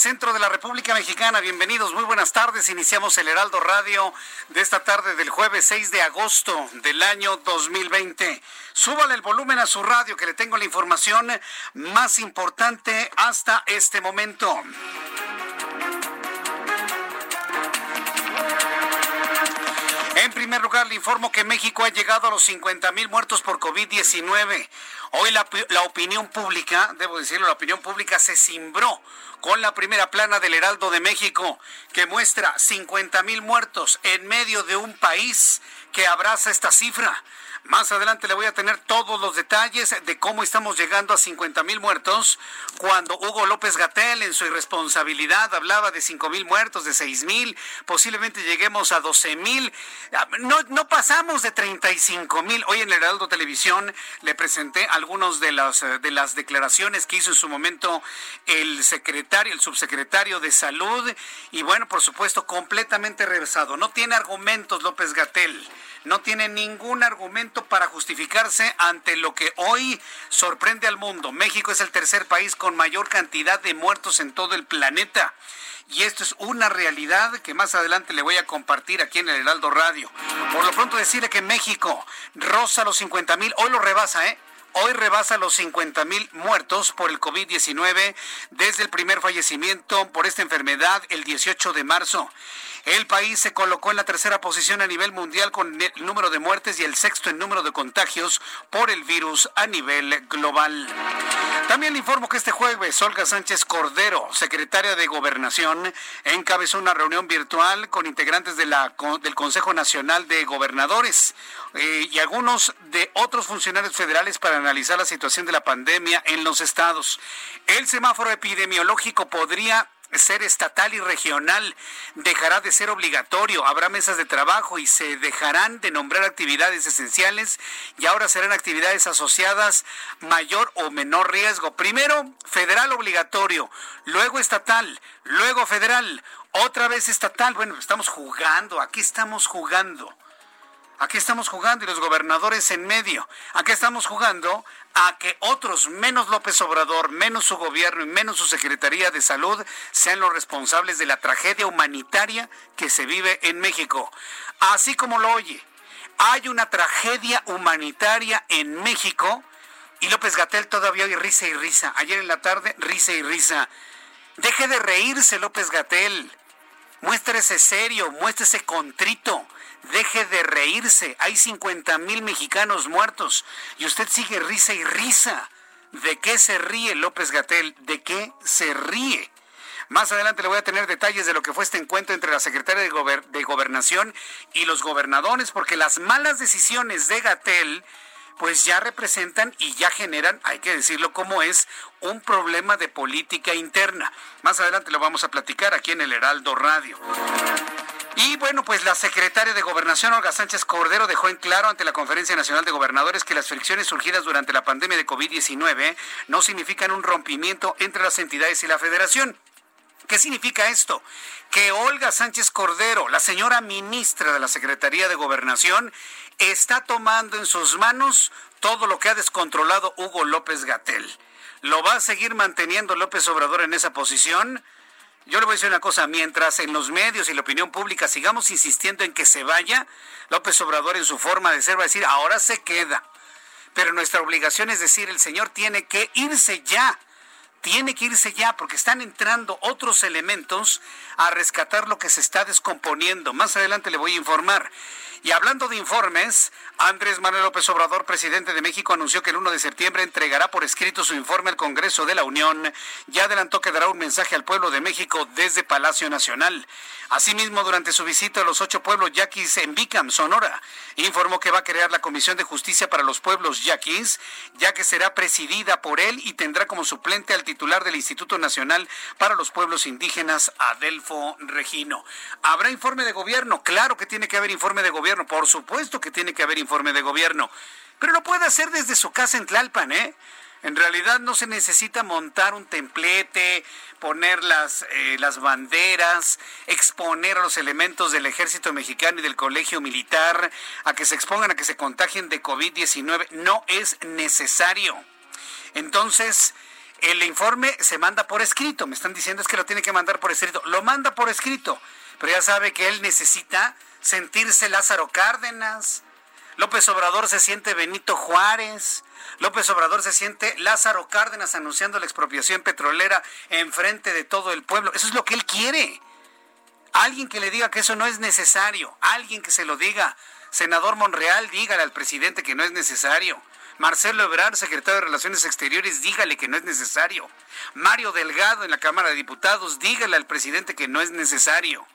Centro de la República Mexicana. Bienvenidos, muy buenas tardes. Iniciamos el Heraldo Radio de esta tarde del jueves 6 de agosto del año 2020. Súbale el volumen a su radio que le tengo la información más importante hasta este momento. En primer lugar, le informo que México ha llegado a los 50 mil muertos por COVID-19. Hoy la, opinión pública, debo decirlo, la opinión pública se cimbró con la primera plana del Heraldo de México, que muestra 50 mil muertos en medio de un país que abraza esta cifra. Más adelante le voy a tener todos los detalles de cómo estamos llegando a 50 mil muertos, cuando Hugo López Gatel en su irresponsabilidad hablaba de 5 mil muertos, de 6 mil, posiblemente lleguemos a 12 mil. No, no pasamos de 35 mil. Hoy en el Heraldo Televisión le presenté algunos de las, de las declaraciones que hizo en su momento el secretario, el subsecretario de Salud, y bueno, por supuesto, completamente reversado. No tiene argumentos López Gatel no tiene ningún argumento para justificarse ante lo que hoy sorprende al mundo. México es el tercer país con mayor cantidad de muertos en todo el planeta. Y esto es una realidad que más adelante le voy a compartir aquí en el Heraldo Radio. Por lo pronto decirle que México roza los 50 mil, hoy lo rebasa, ¿eh? Hoy rebasa los 50 mil muertos por el COVID-19 desde el primer fallecimiento por esta enfermedad el 18 de marzo. El país se colocó en la tercera posición a nivel mundial con el número de muertes y el sexto en número de contagios por el virus a nivel global. También le informo que este jueves Olga Sánchez Cordero, secretaria de Gobernación, encabezó una reunión virtual con integrantes del Consejo Nacional de Gobernadores eh, y algunos de otros funcionarios federales para analizar la situación de la pandemia en los estados. El semáforo epidemiológico podría ser estatal y regional, dejará de ser obligatorio, habrá mesas de trabajo y se dejarán de nombrar actividades esenciales y ahora serán actividades asociadas mayor o menor riesgo. Primero, federal obligatorio, luego estatal, luego federal, otra vez estatal. Bueno, estamos jugando, aquí estamos jugando. Aquí estamos jugando y los gobernadores en medio. Aquí estamos jugando a que otros, menos López Obrador, menos su gobierno y menos su Secretaría de Salud, sean los responsables de la tragedia humanitaria que se vive en México. Así como lo oye, hay una tragedia humanitaria en México y López Gatel todavía hoy risa y risa. Ayer en la tarde, risa y risa. Deje de reírse, López Gatel. Muéstrese serio, muéstrese contrito deje de reírse. Hay 50 mil mexicanos muertos y usted sigue risa y risa. ¿De qué se ríe López Gatel? ¿De qué se ríe? Más adelante le voy a tener detalles de lo que fue este encuentro entre la secretaria de, Gober de Gobernación y los gobernadores, porque las malas decisiones de Gatel pues ya representan y ya generan, hay que decirlo como es, un problema de política interna. Más adelante lo vamos a platicar aquí en el Heraldo Radio. Y bueno, pues la secretaria de Gobernación, Olga Sánchez Cordero, dejó en claro ante la Conferencia Nacional de Gobernadores que las fricciones surgidas durante la pandemia de COVID-19 no significan un rompimiento entre las entidades y la federación. ¿Qué significa esto? Que Olga Sánchez Cordero, la señora ministra de la Secretaría de Gobernación, está tomando en sus manos todo lo que ha descontrolado Hugo López Gatel. ¿Lo va a seguir manteniendo López Obrador en esa posición? Yo le voy a decir una cosa, mientras en los medios y la opinión pública sigamos insistiendo en que se vaya, López Obrador en su forma de ser va a decir, ahora se queda. Pero nuestra obligación es decir, el señor tiene que irse ya tiene que irse ya porque están entrando otros elementos a rescatar lo que se está descomponiendo. Más adelante le voy a informar. Y hablando de informes, Andrés Manuel López Obrador, presidente de México, anunció que el 1 de septiembre entregará por escrito su informe al Congreso de la Unión. Ya adelantó que dará un mensaje al pueblo de México desde Palacio Nacional. Asimismo, durante su visita a los ocho pueblos yaquis en Bicam, Sonora, informó que va a crear la Comisión de Justicia para los Pueblos Yaquis, ya que será presidida por él y tendrá como suplente al titular del Instituto Nacional para los Pueblos Indígenas, Adelfo Regino. ¿Habrá informe de gobierno? Claro que tiene que haber informe de gobierno, por supuesto que tiene que haber informe de gobierno, pero lo puede hacer desde su casa en Tlalpan, ¿eh? En realidad no se necesita montar un templete, poner las, eh, las banderas, exponer a los elementos del ejército mexicano y del colegio militar a que se expongan, a que se contagien de COVID-19. No es necesario. Entonces, el informe se manda por escrito. Me están diciendo es que lo tiene que mandar por escrito. Lo manda por escrito. Pero ya sabe que él necesita sentirse Lázaro Cárdenas. López Obrador se siente Benito Juárez. López Obrador se siente Lázaro Cárdenas anunciando la expropiación petrolera en frente de todo el pueblo. Eso es lo que él quiere. Alguien que le diga que eso no es necesario. Alguien que se lo diga. Senador Monreal, dígale al presidente que no es necesario. Marcelo Ebrard, secretario de Relaciones Exteriores, dígale que no es necesario. Mario Delgado en la Cámara de Diputados, dígale al presidente que no es necesario.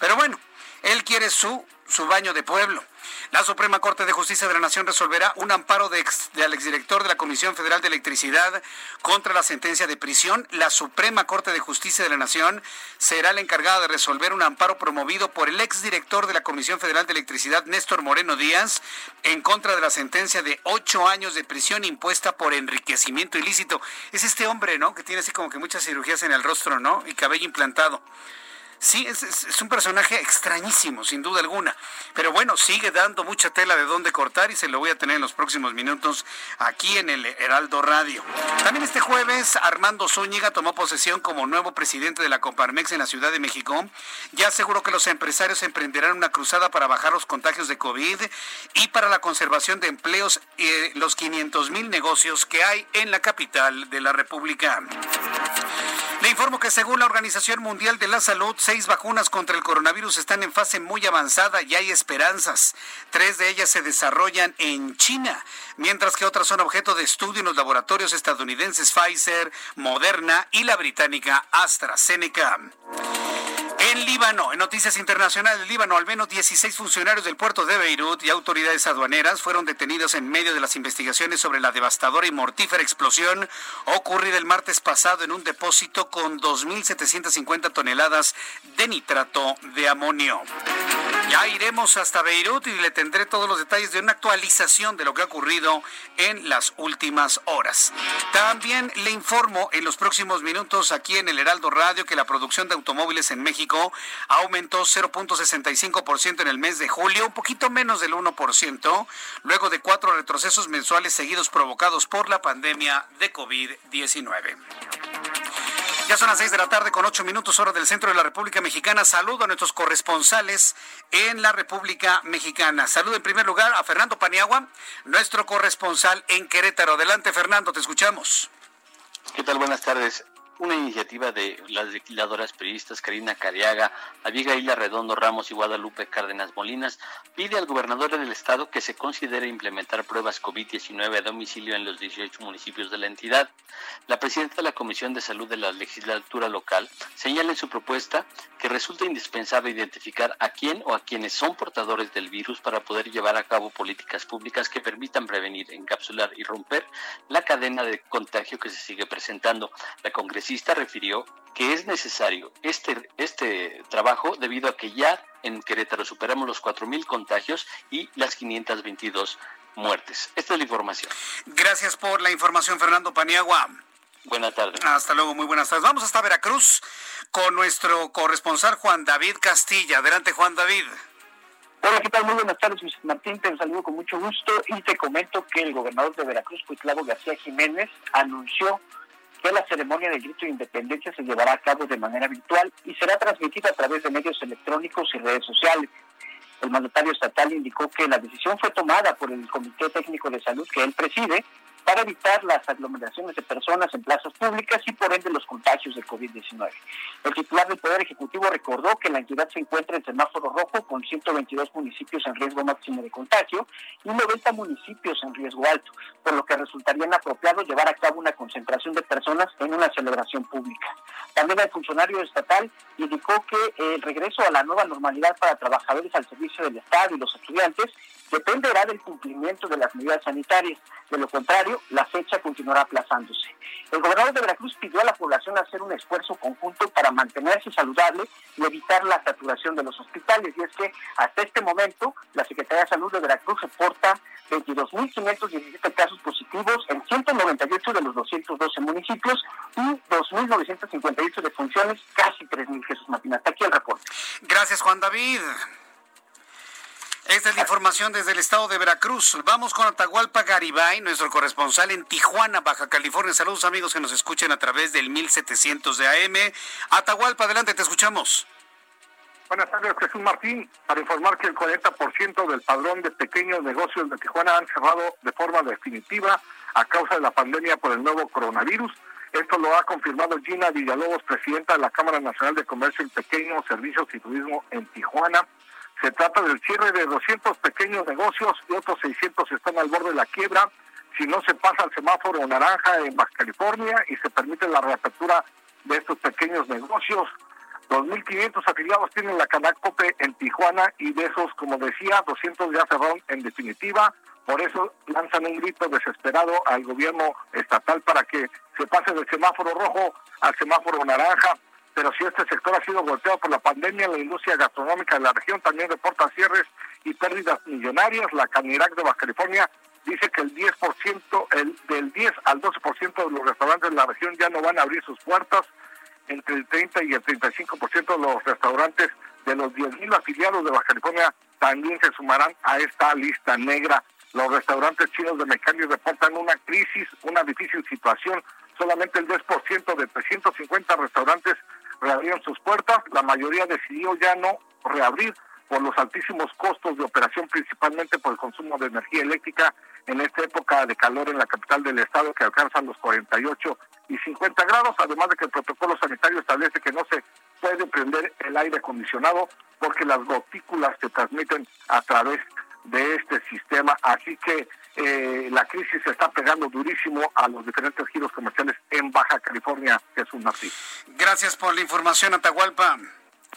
Pero bueno, él quiere su, su baño de pueblo. La Suprema Corte de Justicia de la Nación resolverá un amparo de del exdirector de la Comisión Federal de Electricidad contra la sentencia de prisión. La Suprema Corte de Justicia de la Nación será la encargada de resolver un amparo promovido por el exdirector de la Comisión Federal de Electricidad, Néstor Moreno Díaz, en contra de la sentencia de ocho años de prisión impuesta por enriquecimiento ilícito. Es este hombre, ¿no? Que tiene así como que muchas cirugías en el rostro, ¿no? Y cabello implantado. Sí, es, un personaje extrañísimo, sin duda alguna. Pero bueno, sigue dando mucha tela de dónde cortar y se lo voy a tener en los próximos minutos aquí en el Heraldo Radio. También este jueves, Armando Zúñiga tomó posesión como nuevo presidente de la Coparmex en la Ciudad de México. Ya aseguró que los empresarios emprenderán una cruzada para bajar los contagios de COVID y para la conservación de empleos y los 500 mil negocios que hay en la capital de la República. Le informo que según la Organización Mundial de la Salud, seis vacunas contra el coronavirus están en fase muy avanzada y hay esperanzas. Tres de ellas se desarrollan en China, mientras que otras son objeto de estudio en los laboratorios estadounidenses Pfizer, Moderna y la británica AstraZeneca. En Líbano, en noticias internacionales Líbano, al menos 16 funcionarios del puerto de Beirut y autoridades aduaneras fueron detenidos en medio de las investigaciones sobre la devastadora y mortífera explosión ocurrida el martes pasado en un depósito con 2.750 toneladas de nitrato de amonio. Ya iremos hasta Beirut y le tendré todos los detalles de una actualización de lo que ha ocurrido en las últimas horas. También le informo en los próximos minutos aquí en el Heraldo Radio que la producción de automóviles en México aumentó 0.65% en el mes de julio, un poquito menos del 1%, luego de cuatro retrocesos mensuales seguidos provocados por la pandemia de COVID-19. Ya son las seis de la tarde con ocho minutos hora del centro de la República Mexicana. Saludo a nuestros corresponsales en la República Mexicana. Saludo en primer lugar a Fernando Paniagua, nuestro corresponsal en Querétaro. Adelante, Fernando, te escuchamos. ¿Qué tal? Buenas tardes una iniciativa de las legisladoras periodistas Karina Cariaga, Abigail Redondo Ramos y Guadalupe Cárdenas Molinas, pide al gobernador del estado que se considere implementar pruebas COVID-19 a domicilio en los 18 municipios de la entidad. La presidenta de la Comisión de Salud de la legislatura local señala en su propuesta que resulta indispensable identificar a quién o a quienes son portadores del virus para poder llevar a cabo políticas públicas que permitan prevenir, encapsular y romper la cadena de contagio que se sigue presentando. La congresista refirió que es necesario este, este trabajo debido a que ya en Querétaro superamos los 4.000 contagios y las 522 muertes. Esta es la información. Gracias por la información, Fernando Paniagua. Buenas tardes. Hasta luego, muy buenas tardes. Vamos hasta Veracruz con nuestro corresponsal Juan David Castilla. Adelante, Juan David. Hola, ¿qué tal? Muy buenas tardes, Luis Martín. Te saludo con mucho gusto y te comento que el gobernador de Veracruz, Cuitlavo García Jiménez, anunció la ceremonia del grito de independencia se llevará a cabo de manera virtual y será transmitida a través de medios electrónicos y redes sociales. El mandatario estatal indicó que la decisión fue tomada por el Comité Técnico de Salud que él preside para evitar las aglomeraciones de personas en plazas públicas y por ende los contagios de COVID-19. El titular del Poder Ejecutivo recordó que la entidad se encuentra en semáforo rojo con 122 municipios en riesgo máximo de contagio y 90 municipios en riesgo alto, por lo que resultaría inapropiado llevar a cabo una concentración de personas en una celebración pública. También el funcionario estatal indicó que el regreso a la nueva normalidad para trabajadores al servicio del Estado y los estudiantes dependerá del cumplimiento de las medidas sanitarias. De lo contrario, la fecha continuará aplazándose. El gobernador de Veracruz pidió a la población hacer un esfuerzo conjunto para mantenerse saludable y evitar la saturación de los hospitales. Y es que hasta este momento la Secretaría de Salud de Veracruz reporta 22.517 casos positivos en 198 de los 212 municipios y 2.958 defunciones, casi 3.000 Jesús Martín. Hasta aquí el reporte. Gracias, Juan David. Esta es la información desde el estado de Veracruz. Vamos con Atahualpa Garibay, nuestro corresponsal en Tijuana, Baja California. Saludos amigos que nos escuchen a través del 1700 de AM. Atahualpa, adelante, te escuchamos. Buenas tardes, Jesús Martín. Para informar que el 40% del padrón de pequeños negocios de Tijuana han cerrado de forma definitiva a causa de la pandemia por el nuevo coronavirus. Esto lo ha confirmado Gina Villalobos, presidenta de la Cámara Nacional de Comercio y Pequeños Servicios y Turismo en Tijuana. Se trata del cierre de 200 pequeños negocios y otros 600 están al borde de la quiebra. Si no se pasa al semáforo naranja en Baja California y se permite la reapertura de estos pequeños negocios, 2.500 afiliados tienen la Canacope en Tijuana y de esos, como decía, 200 ya cerraron en definitiva. Por eso lanzan un grito desesperado al gobierno estatal para que se pase del semáforo rojo al semáforo naranja pero si este sector ha sido golpeado por la pandemia, la industria gastronómica de la región también reporta cierres y pérdidas millonarias. La Canirac de Baja California dice que el 10%, el, del 10 al 12% de los restaurantes de la región ya no van a abrir sus puertas. Entre el 30 y el 35% de los restaurantes de los 10.000 afiliados de Baja California también se sumarán a esta lista negra. Los restaurantes chinos de Mecánicos reportan una crisis, una difícil situación. Solamente el 10% de 350 restaurantes reabrieron sus puertas, la mayoría decidió ya no reabrir por los altísimos costos de operación, principalmente por el consumo de energía eléctrica en esta época de calor en la capital del estado que alcanzan los 48 y 50 grados, además de que el protocolo sanitario establece que no se puede prender el aire acondicionado porque las gotículas se transmiten a través de este sistema. Así que eh, la crisis se está pegando durísimo a los diferentes giros comerciales en Baja California, Jesús Martín. Gracias por la información, Atahualpa.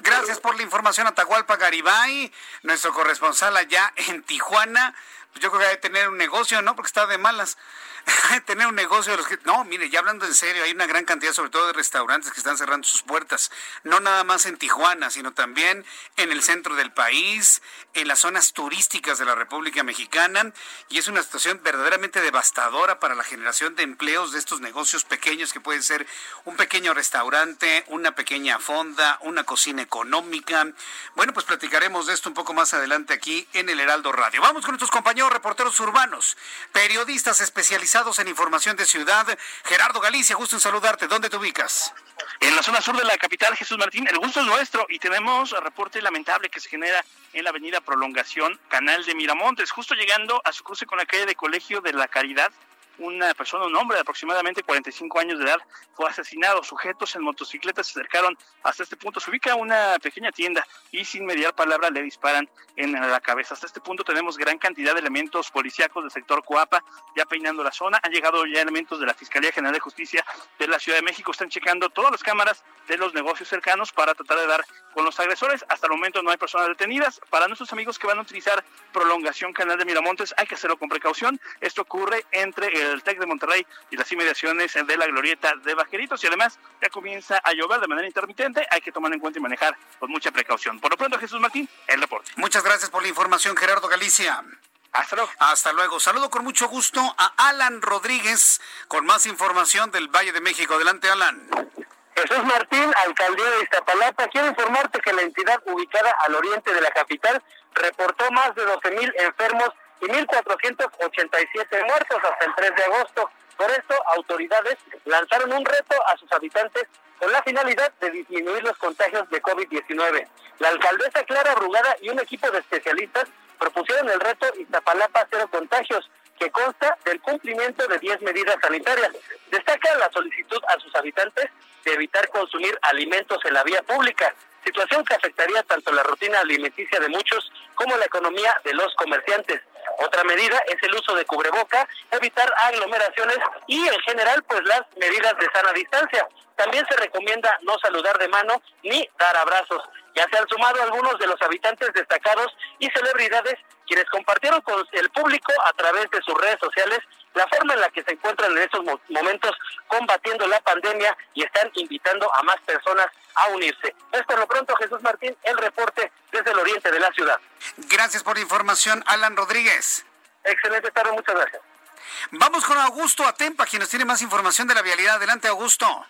Gracias por la información, Atahualpa Garibay, nuestro corresponsal allá en Tijuana. Yo creo que debe tener un negocio, ¿no? Porque está de malas. tener un negocio de los que... No, mire, ya hablando en serio, hay una gran cantidad, sobre todo de restaurantes que están cerrando sus puertas. No nada más en Tijuana, sino también en el centro del país, en las zonas turísticas de la República Mexicana. Y es una situación verdaderamente devastadora para la generación de empleos de estos negocios pequeños que pueden ser un pequeño restaurante, una pequeña fonda, una cocina económica. Bueno, pues platicaremos de esto un poco más adelante aquí en el Heraldo Radio. Vamos con nuestros compañeros reporteros urbanos, periodistas especializados en información de ciudad. Gerardo Galicia, gusto en saludarte. ¿Dónde te ubicas? En la zona sur de la capital, Jesús Martín, el gusto es nuestro y tenemos reporte lamentable que se genera en la avenida Prolongación, Canal de Miramontes, justo llegando a su cruce con la calle de Colegio de la Caridad una persona, un hombre de aproximadamente 45 años de edad, fue asesinado. Sujetos en motocicletas se acercaron hasta este punto. Se ubica una pequeña tienda y sin mediar palabra le disparan en la cabeza. Hasta este punto tenemos gran cantidad de elementos policíacos del sector Coapa ya peinando la zona. Han llegado ya elementos de la Fiscalía General de Justicia de la Ciudad de México. Están checando todas las cámaras de los negocios cercanos para tratar de dar con los agresores. Hasta el momento no hay personas detenidas. Para nuestros amigos que van a utilizar prolongación Canal de Miramontes, hay que hacerlo con precaución. Esto ocurre entre el el TEC de Monterrey y las inmediaciones de la glorieta de Bajeritos y además ya comienza a llover de manera intermitente, hay que tomar en cuenta y manejar con mucha precaución. Por lo pronto, Jesús Martín, el reporte. Muchas gracias por la información, Gerardo Galicia. Hasta luego. Hasta luego. Saludo con mucho gusto a Alan Rodríguez con más información del Valle de México. Adelante, Alan. Jesús Martín, alcaldía de Iztapalapa, quiero informarte que la entidad ubicada al oriente de la capital reportó más de 12.000 enfermos y 1.487 muertos hasta el 3 de agosto. Por esto, autoridades lanzaron un reto a sus habitantes con la finalidad de disminuir los contagios de COVID-19. La alcaldesa Clara Brugada y un equipo de especialistas propusieron el reto Iztapalapa Cero Contagios, que consta del cumplimiento de 10 medidas sanitarias. Destaca la solicitud a sus habitantes de evitar consumir alimentos en la vía pública, situación que afectaría tanto la rutina alimenticia de muchos como la economía de los comerciantes. Otra medida es el uso de cubreboca, evitar aglomeraciones y en general pues las medidas de sana distancia. También se recomienda no saludar de mano ni dar abrazos. Ya se han sumado algunos de los habitantes destacados y celebridades quienes compartieron con el público a través de sus redes sociales la forma en la que se encuentran en estos momentos combatiendo la pandemia y están invitando a más personas a unirse. Es por lo pronto, Jesús Martín, el reporte desde el oriente de la ciudad. Gracias por la información, Alan Rodríguez. Excelente tarde, muchas gracias. Vamos con Augusto Atempa, quien nos tiene más información de la vialidad. Adelante, Augusto.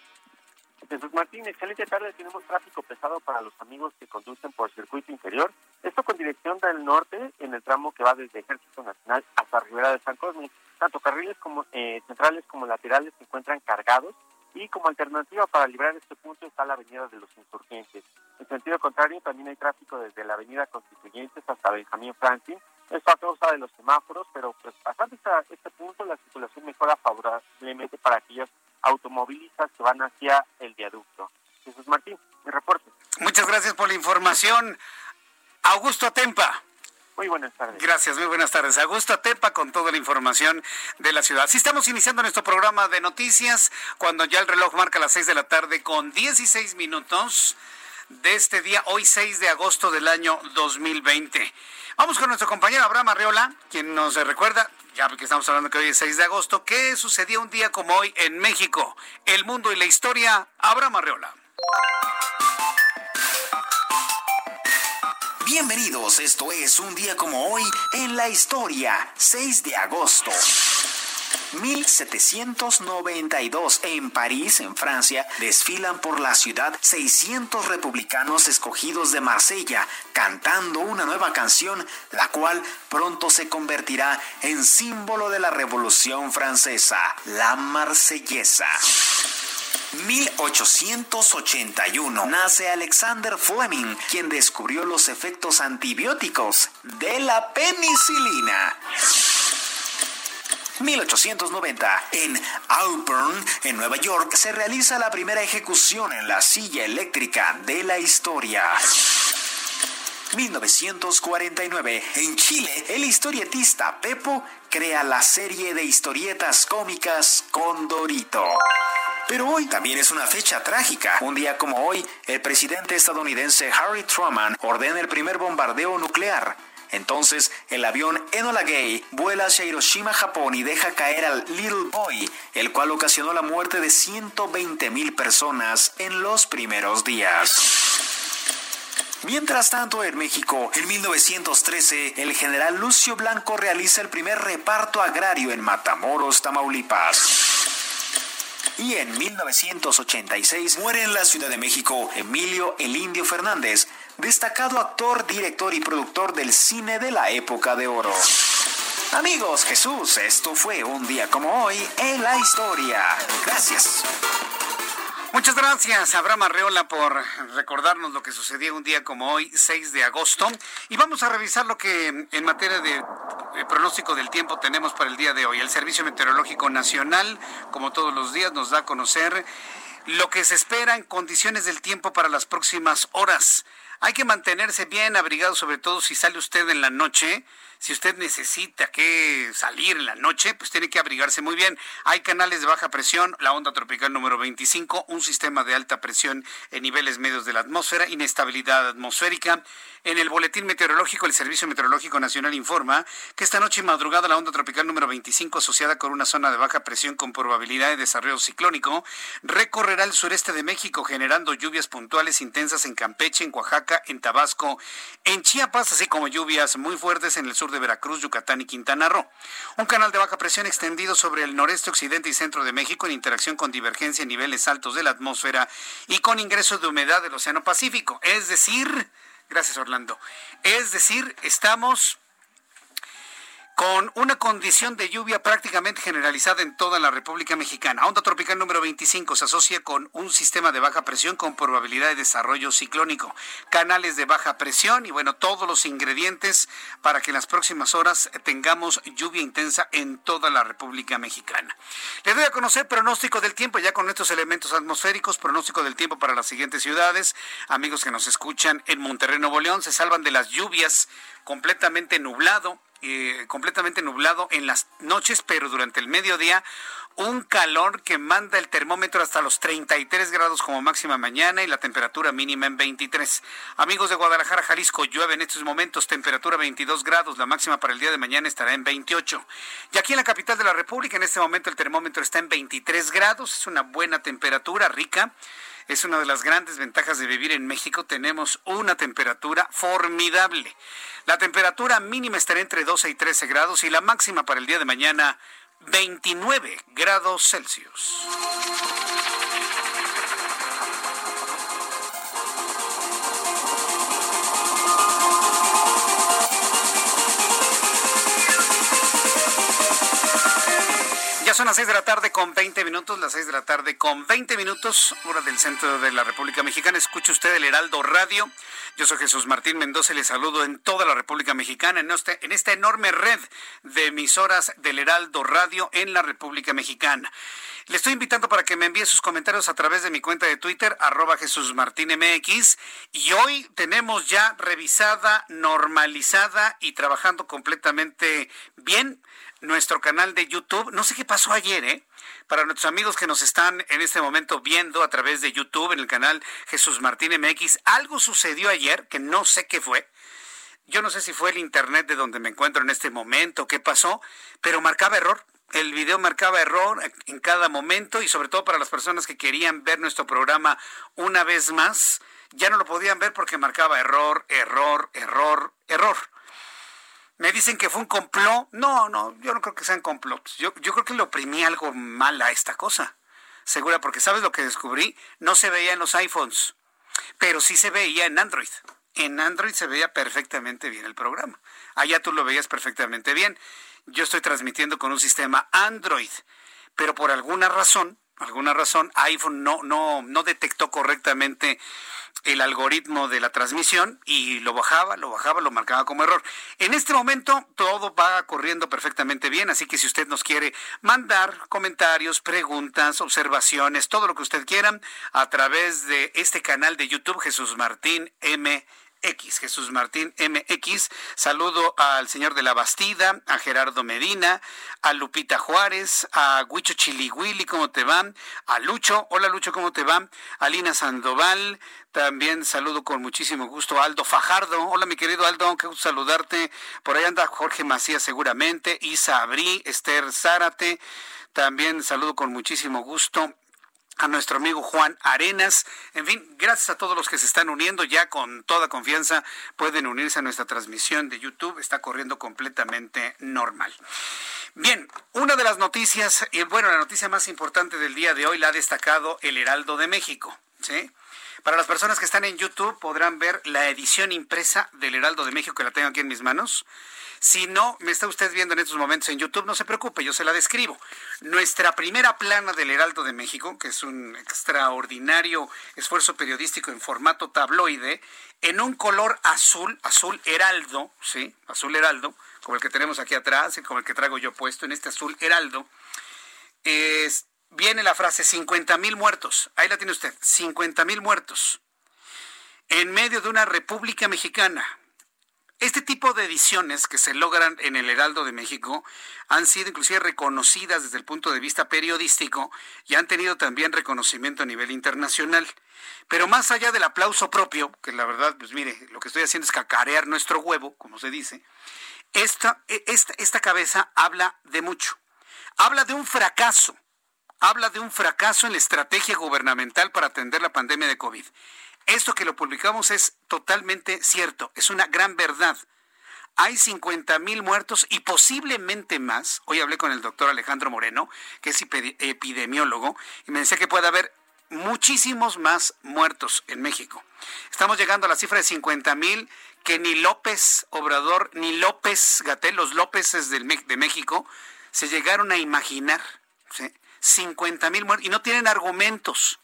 Jesús Martín, excelente tarde. Tenemos tráfico pesado para los amigos que conducen por circuito interior. Esto con dirección del norte en el tramo que va desde Ejército Nacional hasta Rivera de San Cosme. Tanto carriles como eh, centrales como laterales se encuentran cargados y como alternativa para librar este punto está la avenida de los insurgentes. En sentido contrario, también hay tráfico desde la avenida Constituyentes hasta Benjamín Franklin. Esto a causa de los semáforos, pero pues pasando este punto la circulación mejora favorablemente para aquellos automovilistas que van hacia el viaducto. Jesús Martín, mi reporte. Muchas gracias por la información. Augusto Atempa. Muy buenas tardes. Gracias, muy buenas tardes. Augusto Atempa con toda la información de la ciudad. Sí, estamos iniciando nuestro programa de noticias cuando ya el reloj marca las 6 de la tarde con 16 minutos de este día, hoy 6 de agosto del año 2020. Vamos con nuestro compañero Abraham Arreola, quien nos recuerda, ya que estamos hablando que hoy es 6 de agosto, qué sucedió un día como hoy en México, el mundo y la historia. Abraham Arreola. Bienvenidos, esto es un día como hoy en la historia, 6 de agosto. 1792 en París, en Francia, desfilan por la ciudad 600 republicanos escogidos de Marsella, cantando una nueva canción, la cual pronto se convertirá en símbolo de la Revolución Francesa, la marsellesa. 1881 nace Alexander Fleming, quien descubrió los efectos antibióticos de la penicilina. 1890, en Auburn, en Nueva York, se realiza la primera ejecución en la silla eléctrica de la historia. 1949, en Chile, el historietista Pepo crea la serie de historietas cómicas Condorito. Pero hoy también es una fecha trágica. Un día como hoy, el presidente estadounidense Harry Truman ordena el primer bombardeo nuclear. Entonces, el avión Enola Gay vuela hacia Hiroshima, Japón y deja caer al Little Boy, el cual ocasionó la muerte de 120 mil personas en los primeros días. Mientras tanto, en México, en 1913, el general Lucio Blanco realiza el primer reparto agrario en Matamoros, Tamaulipas. Y en 1986 muere en la Ciudad de México Emilio El Indio Fernández, destacado actor, director y productor del cine de la época de oro. Amigos, Jesús, esto fue un día como hoy en la historia. Gracias. Muchas gracias, Abraham Arreola, por recordarnos lo que sucedió un día como hoy, 6 de agosto. Y vamos a revisar lo que en materia de, pronóstico del tiempo tenemos para el día de hoy. El Servicio Meteorológico Nacional, como todos los días, nos da a conocer lo que se espera en condiciones del tiempo para las próximas horas. Hay que mantenerse bien abrigado, sobre todo si sale usted en la noche si usted necesita que salir en la noche, pues tiene que abrigarse muy bien. Hay canales de baja presión, la onda tropical número 25, un sistema de alta presión en niveles medios de la atmósfera, inestabilidad atmosférica. En el boletín meteorológico, el Servicio Meteorológico Nacional informa que esta noche madrugada la onda tropical número 25, asociada con una zona de baja presión con probabilidad de desarrollo ciclónico, recorrerá el sureste de México, generando lluvias puntuales intensas en Campeche, en Oaxaca, en Tabasco, en Chiapas, así como lluvias muy fuertes en el sur de Veracruz, Yucatán y Quintana Roo. Un canal de baja presión extendido sobre el noreste, occidente y centro de México en interacción con divergencia en niveles altos de la atmósfera y con ingreso de humedad del Océano Pacífico. Es decir, gracias Orlando, es decir, estamos con una condición de lluvia prácticamente generalizada en toda la República Mexicana. Onda tropical número 25 se asocia con un sistema de baja presión con probabilidad de desarrollo ciclónico, canales de baja presión y bueno, todos los ingredientes para que en las próximas horas tengamos lluvia intensa en toda la República Mexicana. Les doy a conocer pronóstico del tiempo ya con estos elementos atmosféricos, pronóstico del tiempo para las siguientes ciudades. Amigos que nos escuchan en Monterrey, Nuevo León, se salvan de las lluvias completamente nublado eh, completamente nublado en las noches, pero durante el mediodía un calor que manda el termómetro hasta los 33 grados como máxima mañana y la temperatura mínima en 23. Amigos de Guadalajara, Jalisco, llueve en estos momentos, temperatura 22 grados, la máxima para el día de mañana estará en 28. Y aquí en la capital de la República, en este momento el termómetro está en 23 grados, es una buena temperatura, rica. Es una de las grandes ventajas de vivir en México. Tenemos una temperatura formidable. La temperatura mínima estará entre 12 y 13 grados y la máxima para el día de mañana 29 grados Celsius. Son las 6 de la tarde con 20 minutos, las 6 de la tarde con 20 minutos, hora del centro de la República Mexicana. Escuche usted el Heraldo Radio. Yo soy Jesús Martín Mendoza y le saludo en toda la República Mexicana, en, este, en esta enorme red de emisoras del Heraldo Radio en la República Mexicana. Le estoy invitando para que me envíe sus comentarios a través de mi cuenta de Twitter, arroba Jesús Martín MX. Y hoy tenemos ya revisada, normalizada y trabajando completamente bien nuestro canal de YouTube. No sé qué pasó ayer, ¿eh? Para nuestros amigos que nos están en este momento viendo a través de YouTube en el canal Jesús Martín MX, algo sucedió ayer que no sé qué fue. Yo no sé si fue el internet de donde me encuentro en este momento, qué pasó, pero marcaba error. El video marcaba error en cada momento y sobre todo para las personas que querían ver nuestro programa una vez más, ya no lo podían ver porque marcaba error, error, error, error. Me dicen que fue un complot. No, no, yo no creo que sean complots. Yo, yo creo que le oprimí algo mal a esta cosa. Segura, porque ¿sabes lo que descubrí? No se veía en los iPhones, pero sí se veía en Android. En Android se veía perfectamente bien el programa. Allá tú lo veías perfectamente bien. Yo estoy transmitiendo con un sistema Android, pero por alguna razón, alguna razón, iPhone no, no, no detectó correctamente el algoritmo de la transmisión y lo bajaba, lo bajaba, lo marcaba como error. En este momento todo va corriendo perfectamente bien, así que si usted nos quiere mandar comentarios, preguntas, observaciones, todo lo que usted quiera a través de este canal de YouTube Jesús Martín M X, Jesús Martín MX. Saludo al señor de la Bastida, a Gerardo Medina, a Lupita Juárez, a Huicho Chilihuili, ¿cómo te va? A Lucho, hola Lucho, ¿cómo te va? A Lina Sandoval, también saludo con muchísimo gusto a Aldo Fajardo. Hola mi querido Aldo, qué gusto saludarte. Por ahí anda Jorge Macías seguramente, Isa Abrí, Esther Zárate. También saludo con muchísimo gusto a nuestro amigo Juan Arenas. En fin, gracias a todos los que se están uniendo ya con toda confianza. Pueden unirse a nuestra transmisión de YouTube. Está corriendo completamente normal. Bien, una de las noticias, y bueno, la noticia más importante del día de hoy la ha destacado el Heraldo de México. ¿sí? Para las personas que están en YouTube podrán ver la edición impresa del Heraldo de México que la tengo aquí en mis manos. Si no me está usted viendo en estos momentos en YouTube, no se preocupe, yo se la describo. Nuestra primera plana del Heraldo de México, que es un extraordinario esfuerzo periodístico en formato tabloide, en un color azul, azul heraldo, ¿sí? Azul heraldo, como el que tenemos aquí atrás y como el que traigo yo puesto, en este azul heraldo, viene la frase 50 mil muertos. Ahí la tiene usted, 50 mil muertos. En medio de una república mexicana, este tipo de ediciones que se logran en el Heraldo de México han sido inclusive reconocidas desde el punto de vista periodístico y han tenido también reconocimiento a nivel internacional. Pero más allá del aplauso propio, que la verdad, pues mire, lo que estoy haciendo es cacarear nuestro huevo, como se dice, esta, esta, esta cabeza habla de mucho. Habla de un fracaso, habla de un fracaso en la estrategia gubernamental para atender la pandemia de COVID. Esto que lo publicamos es totalmente cierto, es una gran verdad. hay 50 mil muertos y posiblemente más. Hoy hablé con el doctor Alejandro Moreno, que es epidemiólogo, y me decía que puede haber muchísimos más muertos en México. Estamos llegando a la cifra de 50 mil que ni López Obrador ni López Gatel, los Lópezes de México, se llegaron a imaginar. 50 mil muertos y no tienen argumentos.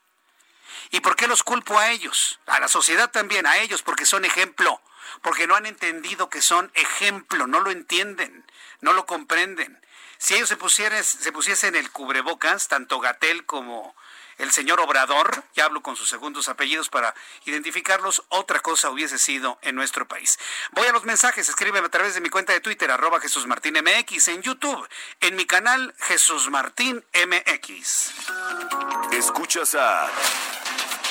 ¿Y por qué los culpo a ellos? A la sociedad también, a ellos, porque son ejemplo porque no han entendido que son ejemplo, no lo entienden, no lo comprenden. Si ellos se, pusieran, se pusiesen el cubrebocas, tanto Gatel como el señor Obrador, ya hablo con sus segundos apellidos para identificarlos, otra cosa hubiese sido en nuestro país. Voy a los mensajes, escríbeme a través de mi cuenta de Twitter, arroba Jesús Martín MX, en YouTube, en mi canal Jesús Martín MX. Escuchas a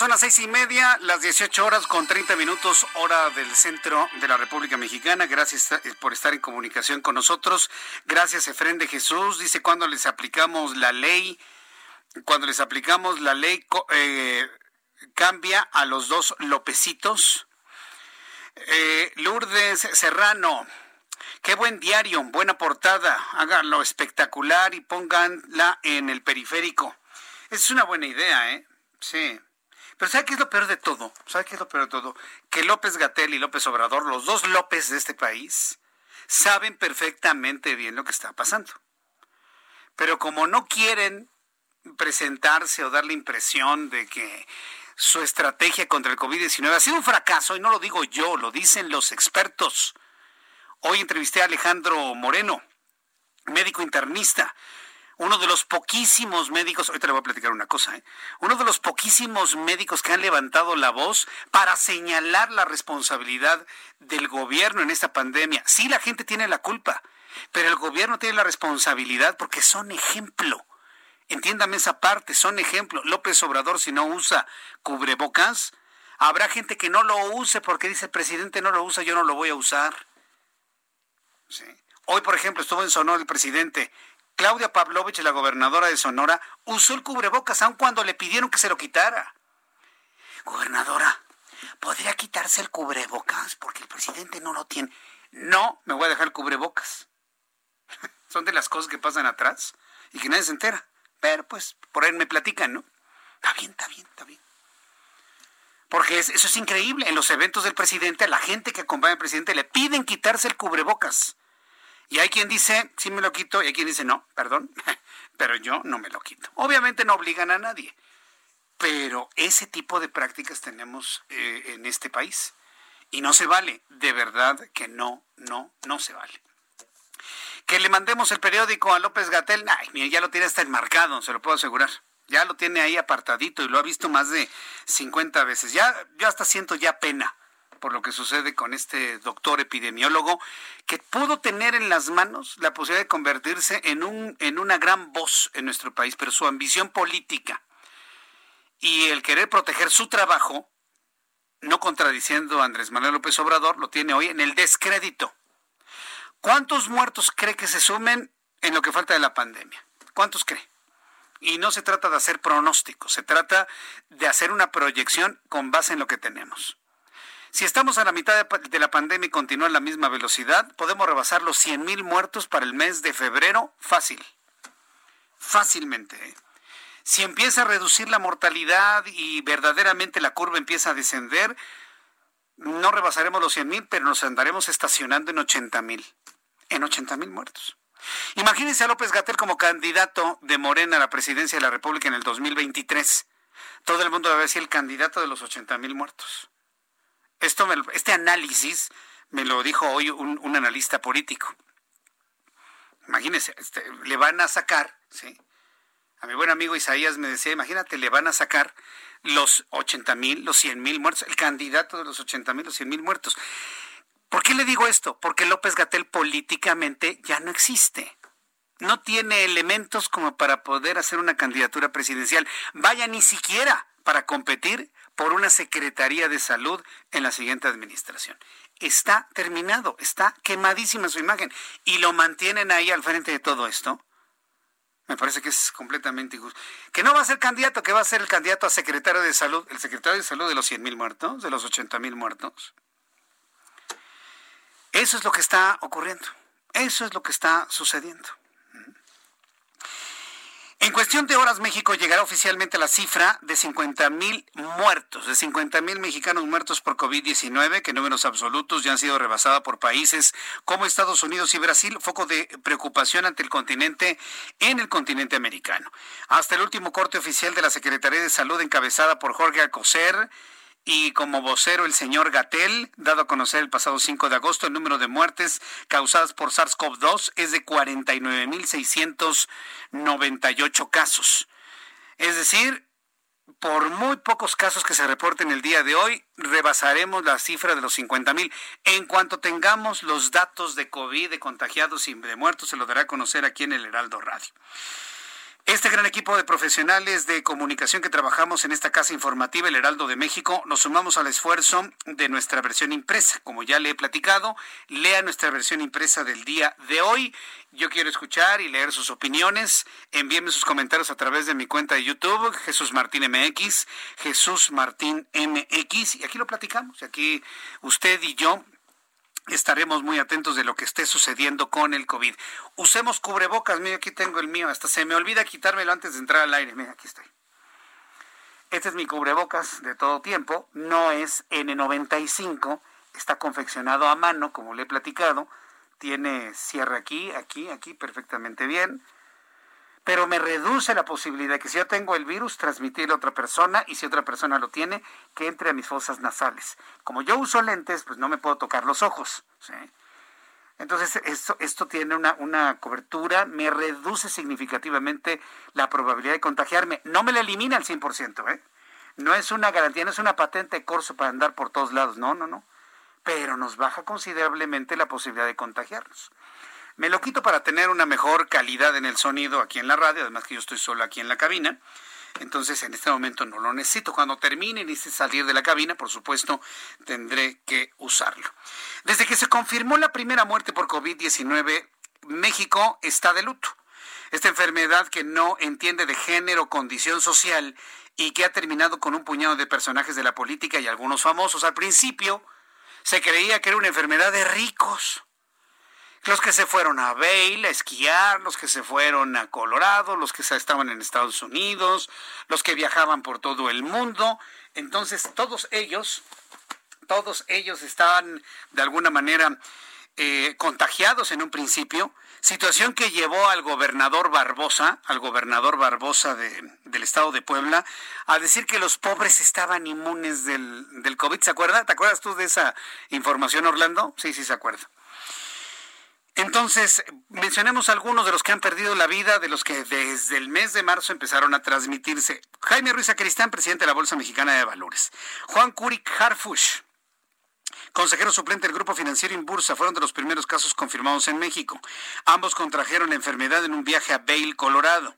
Son las seis y media, las 18 horas con 30 minutos, hora del centro de la República Mexicana. Gracias eh, por estar en comunicación con nosotros. Gracias, Efren de Jesús. Dice, cuando les aplicamos la ley, cuando les aplicamos la ley, eh, cambia a los dos Lopecitos. Eh, Lourdes Serrano, qué buen diario, buena portada. Háganlo espectacular y pónganla en el periférico. Es una buena idea, ¿eh? Sí. Pero ¿sabe qué es lo peor de todo? ¿Sabe qué es lo peor de todo? Que López Gatel y López Obrador, los dos López de este país, saben perfectamente bien lo que está pasando. Pero como no quieren presentarse o dar la impresión de que su estrategia contra el COVID-19 ha sido un fracaso, y no lo digo yo, lo dicen los expertos. Hoy entrevisté a Alejandro Moreno, médico internista, uno de los poquísimos médicos, ahorita le voy a platicar una cosa, ¿eh? uno de los poquísimos médicos que han levantado la voz para señalar la responsabilidad del gobierno en esta pandemia. Sí, la gente tiene la culpa, pero el gobierno tiene la responsabilidad porque son ejemplo. Entiéndame esa parte, son ejemplo. López Obrador, si no usa cubrebocas, habrá gente que no lo use porque dice el presidente no lo usa, yo no lo voy a usar. Hoy, por ejemplo, estuvo en Sonora el presidente Claudia Pavlovich, la gobernadora de Sonora, usó el cubrebocas aun cuando le pidieron que se lo quitara. Gobernadora, ¿podría quitarse el cubrebocas? Porque el presidente no lo tiene. No, me voy a dejar el cubrebocas. Son de las cosas que pasan atrás y que nadie se entera. Pero pues, por ahí me platican, ¿no? Está bien, está bien, está bien. Porque eso es increíble. En los eventos del presidente, a la gente que acompaña al presidente le piden quitarse el cubrebocas. Y hay quien dice, sí me lo quito, y hay quien dice, no, perdón, pero yo no me lo quito. Obviamente no obligan a nadie, pero ese tipo de prácticas tenemos eh, en este país. Y no se vale, de verdad que no, no, no se vale. Que le mandemos el periódico a López Gatel, ay, ya lo tiene hasta enmarcado, se lo puedo asegurar. Ya lo tiene ahí apartadito y lo ha visto más de 50 veces. Ya, yo hasta siento ya pena por lo que sucede con este doctor epidemiólogo, que pudo tener en las manos la posibilidad de convertirse en, un, en una gran voz en nuestro país, pero su ambición política y el querer proteger su trabajo, no contradiciendo a Andrés Manuel López Obrador, lo tiene hoy en el descrédito. ¿Cuántos muertos cree que se sumen en lo que falta de la pandemia? ¿Cuántos cree? Y no se trata de hacer pronósticos, se trata de hacer una proyección con base en lo que tenemos. Si estamos a la mitad de, la pandemia y continúa en la misma velocidad, podemos rebasar los 100 mil muertos para el mes de febrero fácil. Fácilmente. ¿eh? Si empieza a reducir la mortalidad y verdaderamente la curva empieza a descender, no rebasaremos los 100 mil, pero nos andaremos estacionando en 80 mil. En 80 mil muertos. Imagínense a López Gatel como candidato de Morena a la presidencia de la República en el 2023. Todo el mundo va a si el candidato de los 80 mil muertos. Esto este análisis me lo dijo hoy un, analista político. Imagínense, este, le van a sacar, ¿sí? A mi buen amigo Isaías me decía, imagínate, le van a sacar los 80 mil, los 100 mil muertos, el candidato de los 80 mil, los 100 mil muertos. ¿Por qué le digo esto? Porque López Gatel políticamente ya no existe. No tiene elementos como para poder hacer una candidatura presidencial. Vaya, ni siquiera para competir por una Secretaría de Salud en la siguiente administración. Está terminado, está quemadísima su imagen y lo mantienen ahí al frente de todo esto. Me parece que es completamente injusto. Que no va a ser candidato, que va a ser el candidato a secretario de salud, el secretario de salud de los 100 mil muertos, de los 80 mil muertos. Eso es lo que está ocurriendo. Eso es lo que está sucediendo. En cuestión de horas, México llegará oficialmente a la cifra de 50 mil muertos, de 50 mil mexicanos muertos por COVID-19, que en números absolutos ya han sido rebasados por países como Estados Unidos y Brasil, foco de preocupación ante el continente en el continente americano. Hasta el último corte oficial de la Secretaría de Salud encabezada por Jorge Alcocer, y como vocero el señor Gatel, dado a conocer el pasado 5 de agosto, el número de muertes causadas por SARS-CoV-2 es de 49.698 casos. Es decir, por muy pocos casos que se reporten el día de hoy, rebasaremos la cifra de los 50.000. En cuanto tengamos los datos de COVID, de contagiados y de muertos, se lo dará a conocer aquí en el Heraldo Radio. Este gran equipo de profesionales de comunicación que trabajamos en esta casa informativa, el Heraldo de México, nos sumamos al esfuerzo de nuestra versión impresa. Como ya le he platicado, lea nuestra versión impresa del día de hoy. Yo quiero escuchar y leer sus opiniones. Envíenme sus comentarios a través de mi cuenta de YouTube, Jesús Martín MX, Jesús Martín MX. Y aquí lo platicamos. Aquí usted y yo estaremos muy atentos de lo que esté sucediendo con el COVID. Usemos cubrebocas, mira, aquí tengo el mío, hasta se me olvida quitármelo antes de entrar al aire, mira, aquí estoy. Este es mi cubrebocas de todo tiempo, no es N95, está confeccionado a mano, como le he platicado, tiene cierre aquí, aquí, aquí, perfectamente bien pero me reduce la posibilidad de que si yo tengo el virus, transmitirle a otra persona y si otra persona lo tiene, que entre a mis fosas nasales. Como yo uso lentes, pues no me puedo tocar los ojos. Entonces, esto, esto tiene una, una cobertura, me reduce significativamente la probabilidad de contagiarme. No me la elimina al 100%, ¿eh? No es una garantía, no es una patente de corso para andar por todos lados, no, no, no. Pero nos baja considerablemente la posibilidad de contagiarnos. Me lo quito para tener una mejor calidad en el sonido aquí en la radio, además que yo estoy solo aquí en la cabina. Entonces, en este momento no lo necesito. Cuando termine y salir de la cabina, por supuesto, tendré que usarlo. Desde que se confirmó la primera muerte por COVID-19, México está de luto. Esta enfermedad que no entiende de género, condición social y que ha terminado con un puñado de personajes de la política y algunos famosos. Al principio se creía que era una enfermedad de ricos los que se fueron a Vail a esquiar, los que se fueron a Colorado, los que estaban en Estados Unidos, los que viajaban por todo el mundo. Entonces, todos ellos, todos ellos estaban de alguna manera eh, contagiados en un principio, situación que llevó al gobernador Barbosa, al gobernador Barbosa del estado de Puebla, a decir que los pobres estaban inmunes del, del COVID. ¿Se acuerda? ¿Te acuerdas tú de esa información, Orlando? Sí, sí, se acuerda. Entonces, mencionemos algunos de los que han perdido la vida, de los que desde el mes de marzo empezaron a transmitirse. Jaime Ruiz Acristán, presidente de la Bolsa Mexicana de Valores. Juan Kurik Harfush, consejero suplente del Grupo Financiero Inbursa, fueron de los primeros casos confirmados en México. Ambos contrajeron la enfermedad en un viaje a Vail, Colorado.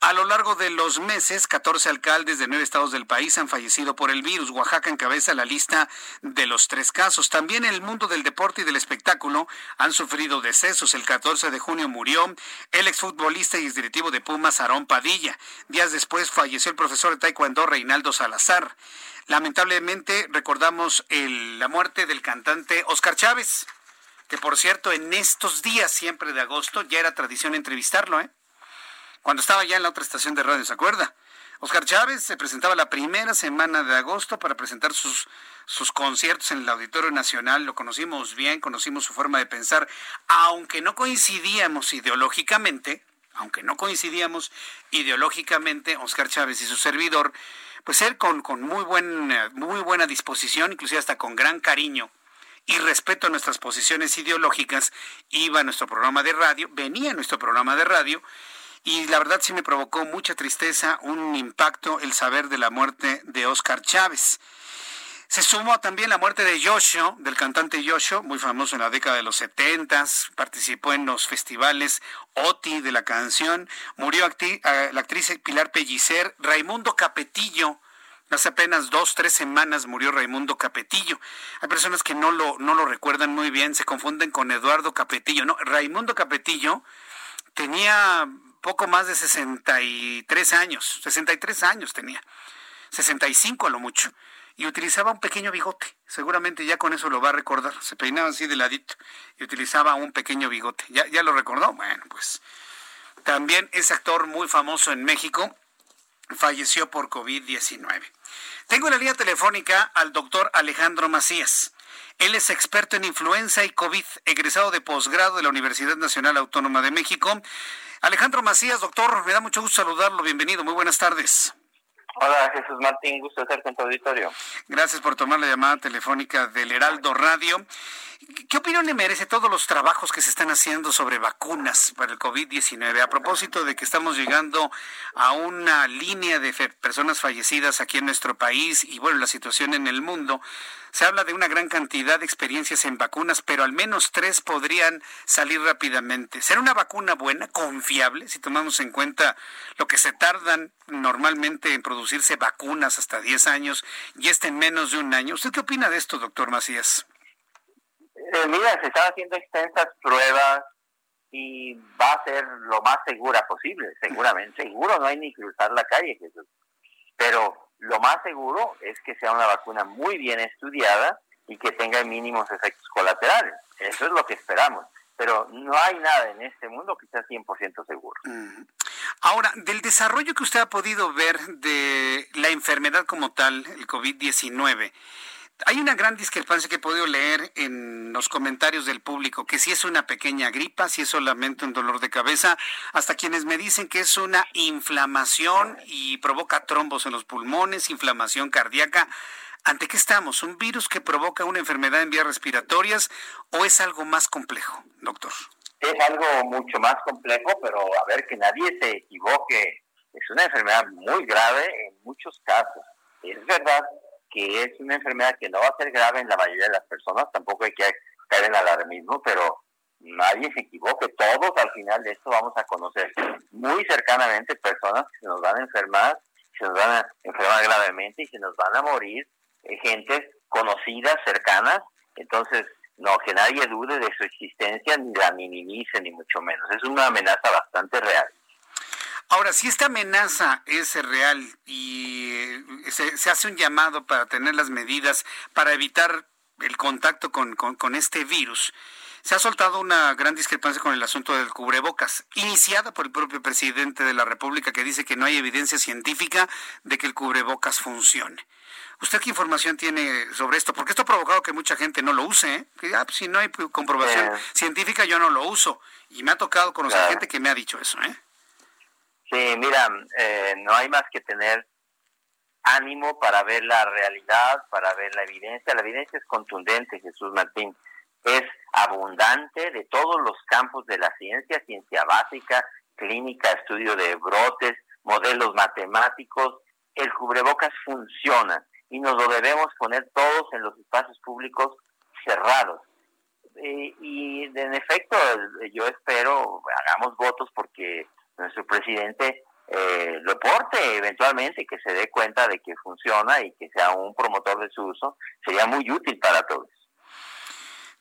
A lo largo de los meses, 14 alcaldes de nueve estados del país han fallecido por el virus. Oaxaca encabeza la lista de los tres casos. También en el mundo del deporte y del espectáculo han sufrido decesos. El 14 de junio murió el exfutbolista y exdirectivo de Pumas, Aarón Padilla. Días después falleció el profesor de Taekwondo, Reinaldo Salazar. Lamentablemente recordamos la muerte del cantante Oscar Chávez, que por cierto en estos días siempre de agosto ya era tradición entrevistarlo, ¿eh? cuando estaba ya en la otra estación de radio, ¿se acuerda? Oscar Chávez se presentaba la primera semana de agosto para presentar sus, sus conciertos en el Auditorio Nacional. Lo conocimos bien, conocimos su forma de pensar, aunque no coincidíamos ideológicamente, aunque no coincidíamos ideológicamente, Oscar Chávez y su servidor, pues él con, con muy, buen, muy buena disposición, inclusive hasta con gran cariño, y respeto a nuestras posiciones ideológicas, iba a nuestro programa de radio, venía a nuestro programa de radio, y la verdad sí me provocó mucha tristeza, un impacto el saber de la muerte de Oscar Chávez. Se sumó también la muerte de Yosho, del cantante Yosho, muy famoso en la década de los 70, participó en los festivales OTI de la canción, murió la actriz Pilar Pellicer, Raimundo Capetillo, Hace apenas dos, tres semanas murió Raimundo Capetillo. Hay personas que no lo, no lo recuerdan muy bien, se confunden con Eduardo Capetillo. No, Raimundo Capetillo tenía poco más de 63 años, 63 años tenía, 65 a lo mucho, y utilizaba un pequeño bigote. Seguramente ya con eso lo va a recordar. Se peinaba así de ladito y utilizaba un pequeño bigote. ¿Ya, ya lo recordó? Bueno, pues también es actor muy famoso en México, falleció por COVID-19. Tengo en la línea telefónica al doctor Alejandro Macías. Él es experto en influenza y COVID, egresado de posgrado de la Universidad Nacional Autónoma de México. Alejandro Macías, doctor, me da mucho gusto saludarlo. Bienvenido, muy buenas tardes. Hola Jesús Martín, gusto estar con tu auditorio. Gracias por tomar la llamada telefónica del Heraldo Radio. ¿Qué opinión le merece todos los trabajos que se están haciendo sobre vacunas para el COVID-19? A propósito de que estamos llegando a una línea de personas fallecidas aquí en nuestro país y bueno, la situación en el mundo, se habla de una gran cantidad de experiencias en vacunas, pero al menos tres podrían salir rápidamente. ¿Será una vacuna buena, confiable, si tomamos en cuenta lo que se tardan normalmente en producirse vacunas hasta 10 años y este en menos de un año? ¿Usted qué opina de esto, doctor Macías? Eh, mira, se están haciendo extensas pruebas y va a ser lo más segura posible, seguramente. Seguro no hay ni cruzar la calle, Jesús. Pero lo más seguro es que sea una vacuna muy bien estudiada y que tenga mínimos efectos colaterales. Eso es lo que esperamos. Pero no hay nada en este mundo que sea 100% seguro. Ahora, del desarrollo que usted ha podido ver de la enfermedad como tal, el COVID-19, hay una gran discrepancia que he podido leer en los comentarios del público, que si es una pequeña gripa, si es solamente un dolor de cabeza, hasta quienes me dicen que es una inflamación y provoca trombos en los pulmones, inflamación cardíaca. ¿Ante qué estamos? ¿Un virus que provoca una enfermedad en vías respiratorias o es algo más complejo, doctor? Es algo mucho más complejo, pero a ver que nadie se equivoque. Es una enfermedad muy grave en muchos casos. Es verdad que es una enfermedad que no va a ser grave en la mayoría de las personas, tampoco hay que caer en alarmismo, pero nadie se equivoque, todos al final de esto vamos a conocer muy cercanamente personas que se nos van a enfermar, se nos van a enfermar gravemente y se nos van a morir eh, gentes conocidas, cercanas, entonces no, que nadie dude de su existencia ni la minimice ni mucho menos, es una amenaza bastante real. Ahora, si esta amenaza es real y eh, se, hace un llamado para tener las medidas para evitar el contacto con, con, este virus, se ha soltado una gran discrepancia con el asunto del cubrebocas, iniciada por el propio presidente de la República que dice que no hay evidencia científica de que el cubrebocas funcione. ¿Usted qué información tiene sobre esto? Porque esto ha provocado que mucha gente no lo use. ¿eh? Que ah, pues, si no hay comprobación científica, yo no lo uso. Y me ha tocado conocer gente que me ha dicho eso. ¿eh? Sí, mira, eh, no hay más que tener ánimo para ver la realidad, para ver la evidencia. La evidencia es contundente, Jesús Martín. Es abundante de todos los campos de la ciencia, ciencia básica, clínica, estudio de brotes, modelos matemáticos. El cubrebocas funciona y nos lo debemos poner todos en los espacios públicos cerrados. Eh, y en efecto, yo espero, hagamos votos porque nuestro presidente eh, lo porte eventualmente, que se dé cuenta de que funciona y que sea un promotor de su uso, sería muy útil para todos.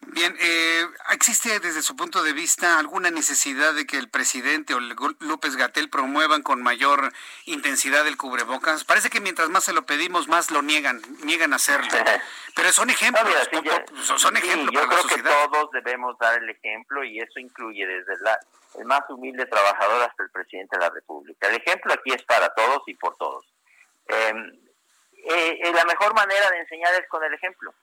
Bien, eh, ¿Existe desde su punto de vista alguna necesidad de que el presidente o López Gatel promuevan con mayor intensidad el cubrebocas? Parece que mientras más se lo pedimos, más lo niegan, niegan hacerlo. Pero son ejemplos, son ejemplos yo creo que todos debemos dar el ejemplo y eso incluye desde la, el más humilde trabajador hasta el presidente de la República. El ejemplo aquí es para todos y por todos. Em, eh, eh, la mejor manera de enseñar es con el ejemplo.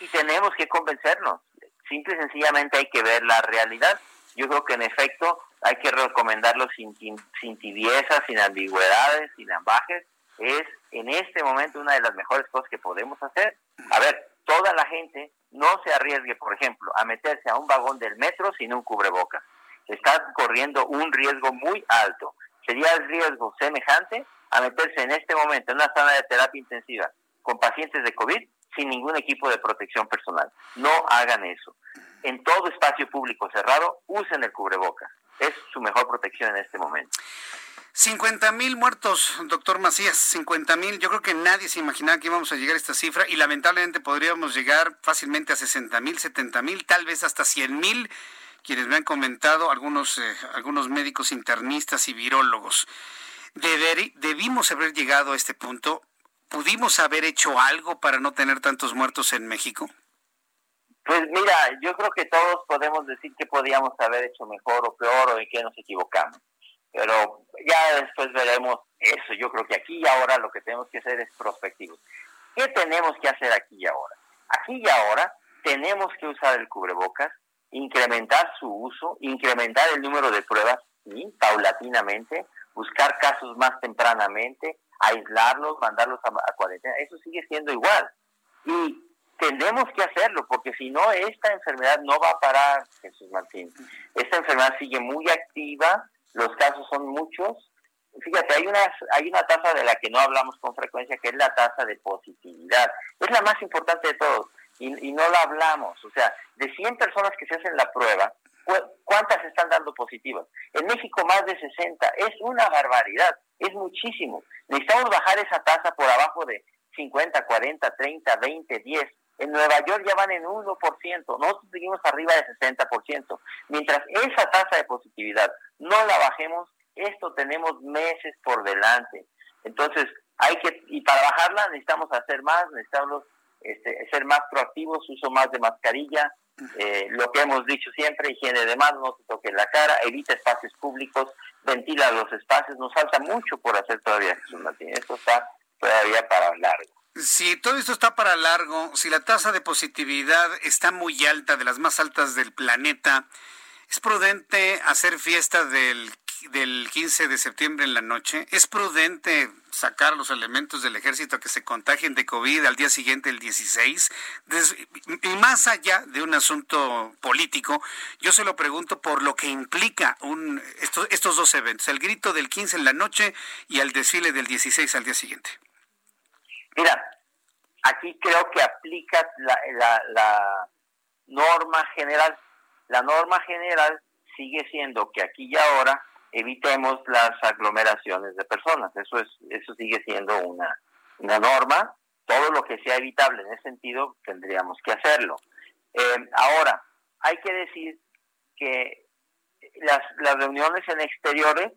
Y tenemos que convencernos. Simple y sencillamente hay que ver la realidad. Yo creo que en efecto hay que recomendarlo sin, sin tibiezas, sin ambigüedades, sin ambajes. Es en este momento una de las mejores cosas que podemos hacer. A ver, toda la gente no se arriesgue, por ejemplo, a meterse a un vagón del metro sin un cubreboca. Está corriendo un riesgo muy alto. Sería el riesgo semejante a meterse en este momento en una zona de terapia intensiva con pacientes de COVID sin ningún equipo de protección personal. No hagan eso. En todo espacio público cerrado, usen el cubreboca. Es su mejor protección en este momento. 50 mil muertos, doctor Macías, 50 mil. Yo creo que nadie se imaginaba que íbamos a llegar a esta cifra y lamentablemente podríamos llegar fácilmente a 60 mil, 70 mil, tal vez hasta 100 mil, quienes me han comentado, algunos, eh, algunos médicos internistas y virólogos. debimos haber llegado a este punto. ¿Pudimos haber hecho algo para no tener tantos muertos en México? Pues mira, yo creo que todos podemos decir que podíamos haber hecho mejor o peor o en qué nos equivocamos. Pero ya después veremos eso. Yo creo que aquí y ahora lo que tenemos que hacer es prospectivos. ¿Qué tenemos que hacer aquí y ahora? Aquí y ahora tenemos que usar el cubrebocas, incrementar su uso, incrementar el número de pruebas, ¿sí? paulatinamente, buscar casos más tempranamente, aislarlos, mandarlos a, cuarentena, eso sigue siendo igual. Y tenemos que hacerlo, porque si no, esta enfermedad no va a parar, Jesús Martín. Esta enfermedad sigue muy activa, los casos son muchos. Fíjate, hay una, hay una tasa de la que no hablamos con frecuencia, que es la tasa de positividad. Es la más importante de todos y, y no la hablamos. O sea, de 100 personas que se hacen la prueba, ¿cuántas están dando positivas? En México más de 60. Es una barbaridad, es muchísimo. Necesitamos bajar esa tasa por abajo de 50, 40, 30, 20, 10. En Nueva York ya van en 1%, nosotros seguimos arriba de 60%. Mientras esa tasa de positividad no la bajemos, esto tenemos meses por delante. Entonces, hay que, y para bajarla necesitamos hacer más, necesitamos este, ser más proactivos, uso más de mascarilla, eh, lo que hemos dicho siempre, higiene de manos, no se toque la cara, evita espacios públicos, ventila los espacios, nos falta mucho por hacer todavía, Jesús Martín, esto está todavía para largo. Si todo esto está para largo, si la tasa de positividad está muy alta, de las más altas del planeta, ¿es prudente hacer fiesta del, del 15 de septiembre en la noche? ¿Es prudente sacar los elementos del ejército que se contagien de COVID al día siguiente, el 16? y más allá de un asunto político, yo se lo pregunto por lo que implica un, estos, estos dos eventos, el grito del 15 en la noche y el desfile del 16 al día siguiente. Mira, aquí creo que aplica la, norma general. La norma general sigue siendo que aquí y ahora evitemos las aglomeraciones de personas. Eso es, eso sigue siendo una, una norma. Todo lo que sea evitable en ese sentido tendríamos que hacerlo. Eh, ahora, hay que decir que las, las reuniones en exteriores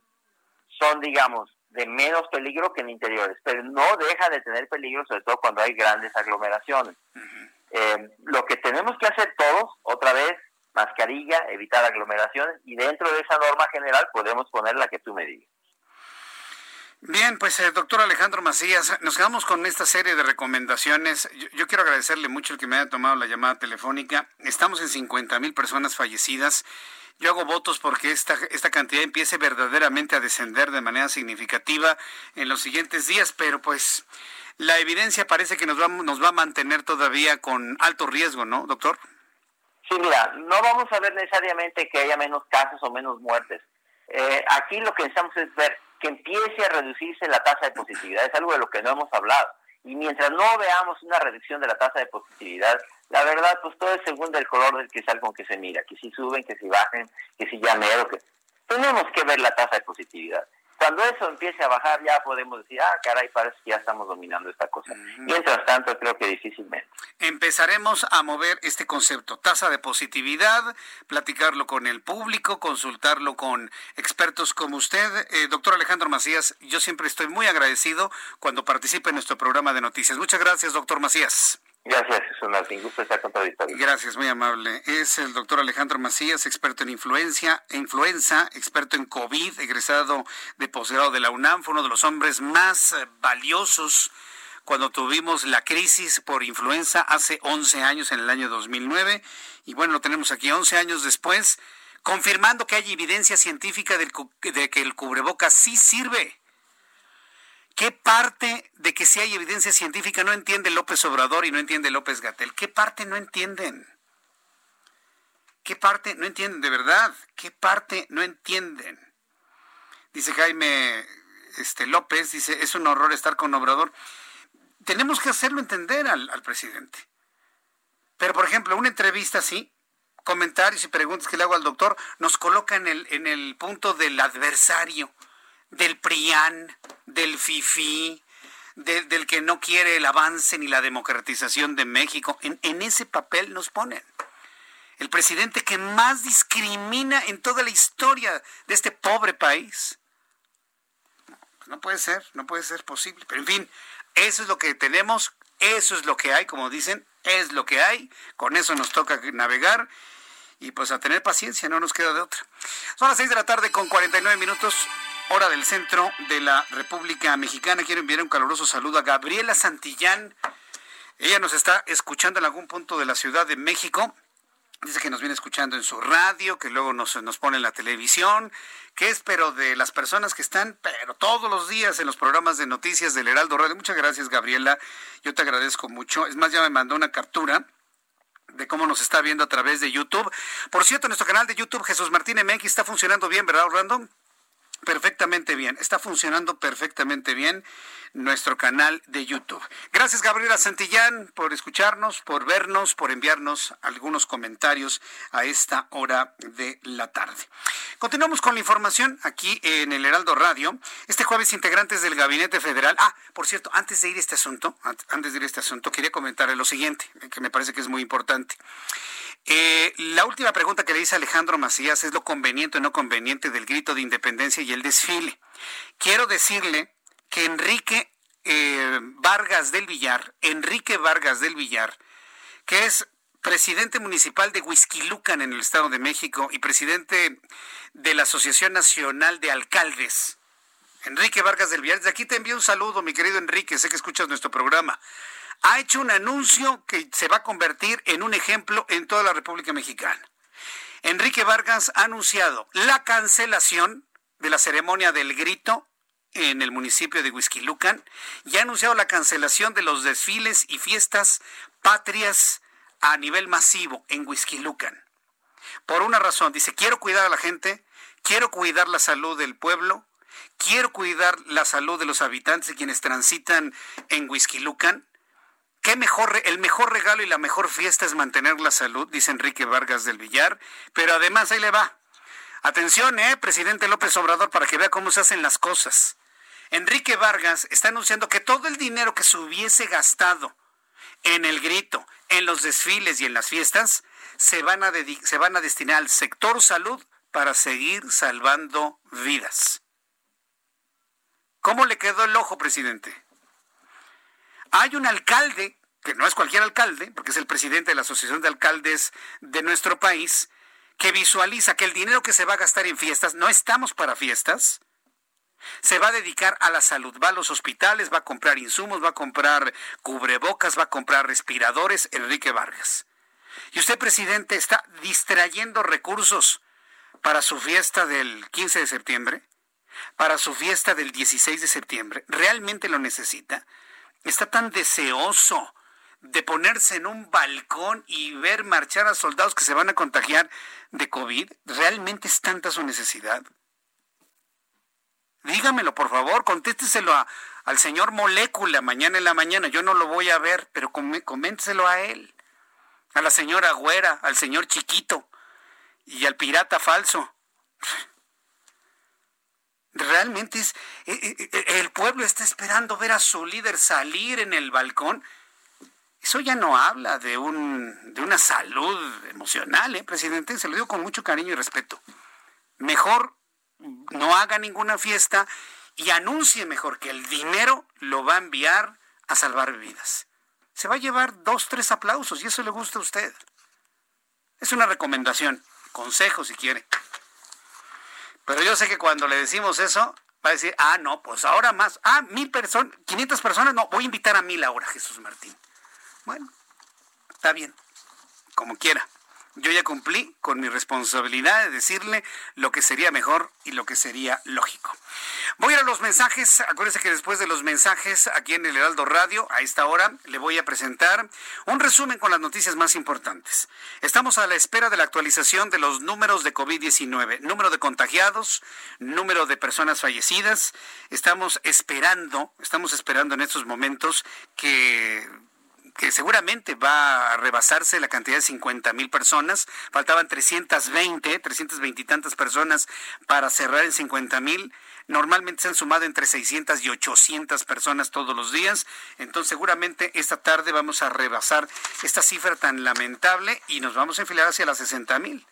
son, digamos, de menos peligro que en interiores, pero no deja de tener peligro, sobre todo cuando hay grandes aglomeraciones. Eh, lo que tenemos que hacer todos, otra vez, mascarilla, evitar aglomeraciones, y dentro de esa norma general podemos poner la que tú me digas. Bien, pues eh, doctor Alejandro Macías, nos quedamos con esta serie de recomendaciones. Yo, quiero agradecerle mucho el que me haya tomado la llamada telefónica. Estamos en 50 mil personas fallecidas yo hago votos porque esta, esta cantidad empiece verdaderamente a descender de manera significativa en los siguientes días, pero pues la evidencia parece que nos va, nos va a mantener todavía con alto riesgo, ¿no, doctor? Sí, mira, no vamos a ver necesariamente que haya menos casos o menos muertes. Eh, aquí lo que necesitamos es ver que empiece a reducirse la tasa de positividad, es algo de lo que no hemos hablado. Y mientras no veamos una reducción de la tasa de positividad, la verdad, pues todo es según el color del cristal con que se mira, que si suben, que si bajen, que si mero, que... Tenemos que ver la tasa de positividad. Cuando eso empiece a bajar, ya podemos decir, ah, caray, parece que ya estamos dominando esta cosa. Mientras tanto, creo que difícilmente. Empezaremos a mover este concepto, tasa de positividad, platicarlo con el público, consultarlo con expertos como usted. Eh, doctor Alejandro Macías, yo siempre estoy muy agradecido cuando participe en nuestro programa de noticias. Muchas gracias, doctor Macías. Gracias, Jesús Martín. Gusto estar con Gracias, muy amable. Es el doctor Alejandro Macías, experto en influencia, influenza, experto en COVID, egresado de posgrado de la UNAM, fue uno de los hombres más eh, valiosos cuando tuvimos la crisis por influenza hace 11 años, en el año 2009. Y bueno, lo tenemos aquí 11 años después, confirmando que hay evidencia científica de que el cubrebocas sí sirve ¿Qué parte de que si hay evidencia científica no entiende López Obrador y no entiende López Gatel? ¿Qué parte no entienden? ¿Qué parte no entienden de verdad? ¿Qué parte no entienden? Dice Jaime este, López, dice, es un horror estar con Obrador. Tenemos que hacerlo entender al, al presidente. Pero, por ejemplo, una entrevista así, comentarios y preguntas que le hago al doctor, nos coloca en el, en el punto del adversario del PRIAN, del FIFI, del que no quiere el avance ni la democratización de México. En, en ese papel nos ponen. El presidente que más discrimina en toda la historia de este pobre país. No puede ser, no puede ser posible. Pero en fin, eso es lo que tenemos, eso es lo que hay, como dicen, es lo que hay. Con eso nos toca navegar y pues a tener paciencia, no nos queda de otra. Son las seis de la tarde con 49 minutos hora del centro de la República Mexicana. Quiero enviar un caluroso saludo a Gabriela Santillán. Ella nos está escuchando en algún punto de la Ciudad de México. Dice que nos viene escuchando en su radio, que luego nos, nos pone en la televisión, que es pero de las personas que están, pero todos los días en los programas de noticias del Heraldo Radio. Muchas gracias, Gabriela. Yo te agradezco mucho. Es más, ya me mandó una captura de cómo nos está viendo a través de YouTube. Por cierto, nuestro canal de YouTube, Jesús Martín MX, está funcionando bien, ¿verdad, Orlando? Perfectamente bien, está funcionando perfectamente bien nuestro canal de YouTube. Gracias Gabriela Santillán por escucharnos, por vernos, por enviarnos algunos comentarios a esta hora de la tarde. Continuamos con la información aquí en el Heraldo Radio. Este jueves integrantes del Gabinete Federal. Ah, por cierto, antes de ir a este asunto, antes de ir a este asunto, quería comentarle lo siguiente, que me parece que es muy importante. Eh, la última pregunta que le hice a Alejandro Macías es lo conveniente o no conveniente del grito de independencia y el desfile. Quiero decirle que Enrique eh, Vargas del Villar, Enrique Vargas del Villar, que es presidente municipal de Huizquilucan en el Estado de México y presidente de la Asociación Nacional de Alcaldes. Enrique Vargas del Villar, desde aquí te envío un saludo, mi querido Enrique, sé que escuchas nuestro programa ha hecho un anuncio que se va a convertir en un ejemplo en toda la República Mexicana. Enrique Vargas ha anunciado la cancelación de la ceremonia del grito en el municipio de Huizquilucan y ha anunciado la cancelación de los desfiles y fiestas patrias a nivel masivo en Huizquilucan. Por una razón, dice, quiero cuidar a la gente, quiero cuidar la salud del pueblo, quiero cuidar la salud de los habitantes y quienes transitan en Huizquilucan ¿Qué mejor, el mejor regalo y la mejor fiesta es mantener la salud, dice Enrique Vargas del Villar, pero además ahí le va. Atención, eh, presidente López Obrador, para que vea cómo se hacen las cosas. Enrique Vargas está anunciando que todo el dinero que se hubiese gastado en el grito, en los desfiles y en las fiestas, se van a, se van a destinar al sector salud para seguir salvando vidas. ¿Cómo le quedó el ojo, presidente? Hay un alcalde, que no es cualquier alcalde, porque es el presidente de la Asociación de Alcaldes de nuestro país, que visualiza que el dinero que se va a gastar en fiestas, no estamos para fiestas, se va a dedicar a la salud, va a los hospitales, va a comprar insumos, va a comprar cubrebocas, va a comprar respiradores, Enrique Vargas. Y usted, presidente, está distrayendo recursos para su fiesta del 15 de septiembre, para su fiesta del 16 de septiembre. ¿Realmente lo necesita? Está tan deseoso de ponerse en un balcón y ver marchar a soldados que se van a contagiar de COVID? ¿Realmente es tanta su necesidad? Dígamelo, por favor, contésteselo al señor Molécula mañana en la mañana. Yo no lo voy a ver, pero coménteselo a él. A la señora Güera, al señor Chiquito y al pirata falso. Realmente es, eh, eh, eh, el pueblo está esperando ver a su líder salir en el balcón. Eso ya no habla de, un, de una salud emocional, ¿eh, presidente? Se lo digo con mucho cariño y respeto. Mejor no haga ninguna fiesta y anuncie mejor que el dinero lo va a enviar a salvar vidas. Se va a llevar dos, tres aplausos y eso le gusta a usted. Es una recomendación, consejo si quiere. Pero yo sé que cuando le decimos eso, va a decir, ah, no, pues ahora más, ah, mil personas, 500 personas, no, voy a invitar a mil ahora, Jesús Martín. Bueno, está bien, como quiera. Yo ya cumplí con mi responsabilidad de decirle lo que sería mejor y lo que sería lógico. Voy a ir a los mensajes. Acuérdense que después de los mensajes aquí en el Heraldo Radio, a esta hora, le voy a presentar un resumen con las noticias más importantes. Estamos a la espera de la actualización de los números de COVID-19, número de contagiados, número de personas fallecidas. Estamos esperando, estamos esperando en estos momentos que que seguramente va a rebasarse la cantidad de 50 mil personas. Faltaban 320, 320 y tantas personas para cerrar en 50 mil. Normalmente se han sumado entre 600 y 800 personas todos los días. Entonces seguramente esta tarde vamos a rebasar esta cifra tan lamentable y nos vamos a enfilar hacia las 60 mil.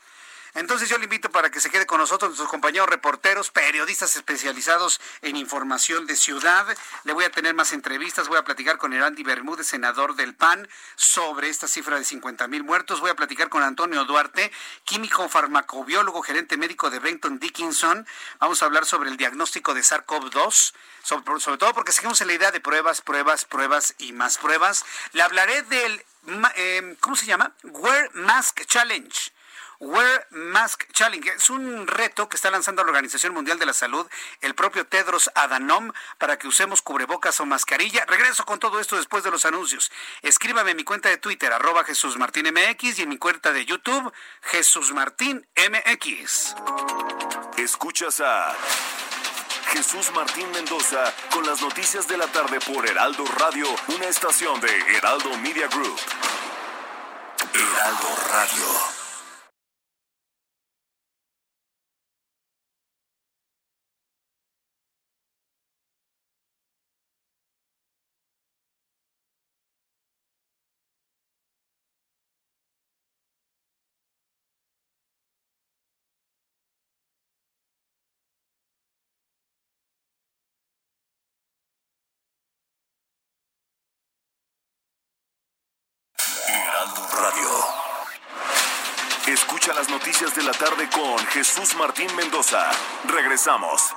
Entonces yo le invito para que se quede con nosotros, nuestros compañeros reporteros, periodistas especializados en información de ciudad. Le voy a tener más entrevistas, voy a platicar con Erandi Bermúdez, senador del PAN, sobre esta cifra de 50 mil muertos. Voy a platicar con Antonio Duarte, químico farmacobiólogo, gerente médico de Benton Dickinson. Vamos a hablar sobre el diagnóstico de SARS-CoV-2, sobre, sobre, todo porque seguimos en la idea de pruebas, pruebas, pruebas y más pruebas. Le hablaré del, eh, ¿cómo se llama? Wear Mask Challenge Wear Mask Challenge. Es un reto que está lanzando la Organización Mundial de la Salud, el propio Tedros Adhanom, para que usemos cubrebocas o mascarilla. Regreso con todo esto después de los anuncios. Escríbame en mi cuenta de Twitter, arroba Jesús Martín y en mi cuenta de YouTube, Jesús Martín MX. Escuchas a Jesús Martín Mendoza con las noticias de la tarde por Heraldo Radio, una estación de Heraldo Media Group. Heraldo Radio. Tarde con Jesús Martín Mendoza. Regresamos.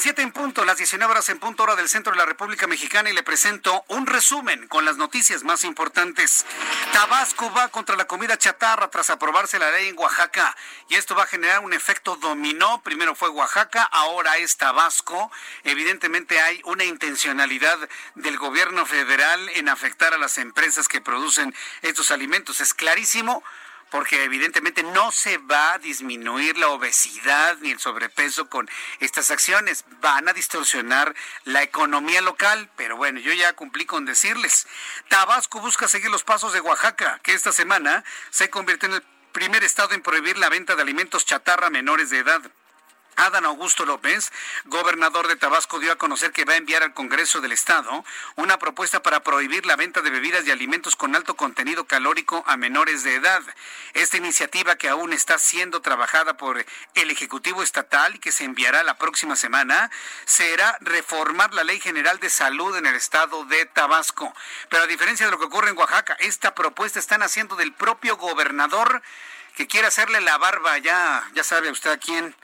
Las 7 en punto, las 19 horas en punto hora del centro de la República Mexicana y le presento un resumen con las noticias más importantes. Tabasco va contra la comida chatarra tras aprobarse la ley en Oaxaca y esto va a generar un efecto dominó. Primero fue Oaxaca, ahora es Tabasco. Evidentemente hay una intencionalidad del gobierno federal en afectar a las empresas que producen estos alimentos. Es clarísimo porque evidentemente no se va a disminuir la obesidad ni el sobrepeso con estas acciones. Van a distorsionar la economía local, pero bueno, yo ya cumplí con decirles. Tabasco busca seguir los pasos de Oaxaca, que esta semana se convierte en el primer estado en prohibir la venta de alimentos chatarra a menores de edad. Adán Augusto López, gobernador de Tabasco, dio a conocer que va a enviar al Congreso del Estado una propuesta para prohibir la venta de bebidas y alimentos con alto contenido calórico a menores de edad. Esta iniciativa, que aún está siendo trabajada por el Ejecutivo Estatal y que se enviará la próxima semana, será reformar la Ley General de Salud en el Estado de Tabasco. Pero a diferencia de lo que ocurre en Oaxaca, esta propuesta están haciendo del propio gobernador que quiere hacerle la barba ya, ya sabe usted a quién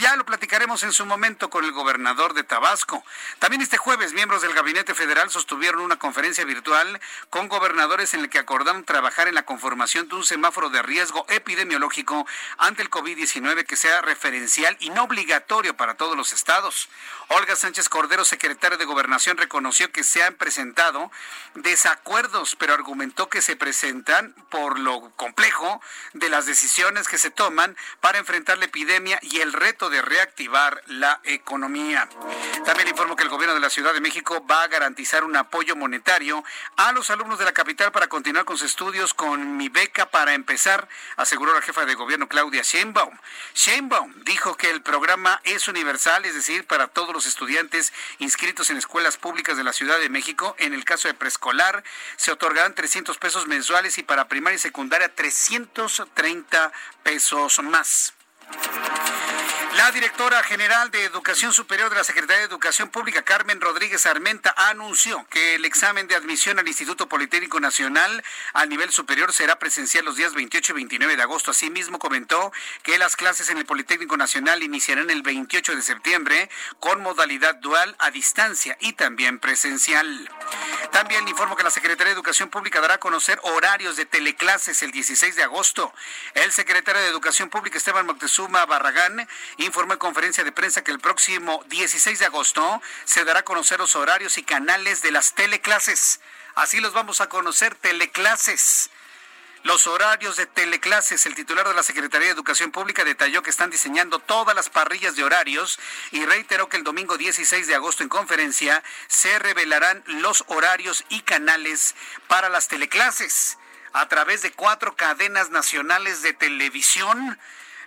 ya lo platicaremos en su momento con el gobernador de Tabasco. También este jueves, miembros del Gabinete Federal sostuvieron una conferencia virtual con gobernadores en la que acordaron trabajar en la conformación de un semáforo de riesgo epidemiológico ante el COVID-19 que sea referencial y no obligatorio para todos los estados. Olga Sánchez Cordero, secretaria de Gobernación, reconoció que se han presentado desacuerdos, pero argumentó que se presentan por lo complejo de las decisiones que se toman para enfrentar la epidemia y el reto de reactivar la economía. También informo que el gobierno de la Ciudad de México va a garantizar un apoyo monetario a los alumnos de la capital para continuar con sus estudios con mi beca para empezar, aseguró la jefa de gobierno Claudia Sheinbaum. Sheinbaum dijo que el programa es universal, es decir, para todos los estudiantes inscritos en escuelas públicas de la Ciudad de México. En el caso de preescolar, se otorgarán 300 pesos mensuales y para primaria y secundaria 330 pesos más. La directora general de Educación Superior de la Secretaría de Educación Pública, Carmen Rodríguez Armenta, anunció que el examen de admisión al Instituto Politécnico Nacional al nivel superior será presencial los días 28 y 29 de agosto. Asimismo, comentó que las clases en el Politécnico Nacional iniciarán el 28 de septiembre con modalidad dual a distancia y también presencial. También informo que la Secretaría de Educación Pública dará a conocer horarios de teleclases el 16 de agosto. El secretario de Educación Pública, Esteban Moctezuma Barragán, informó en conferencia de prensa que el próximo 16 de agosto se dará a conocer los horarios y canales de las teleclases. Así los vamos a conocer, teleclases. Los horarios de teleclases, el titular de la Secretaría de Educación Pública detalló que están diseñando todas las parrillas de horarios y reiteró que el domingo 16 de agosto en conferencia se revelarán los horarios y canales para las teleclases a través de cuatro cadenas nacionales de televisión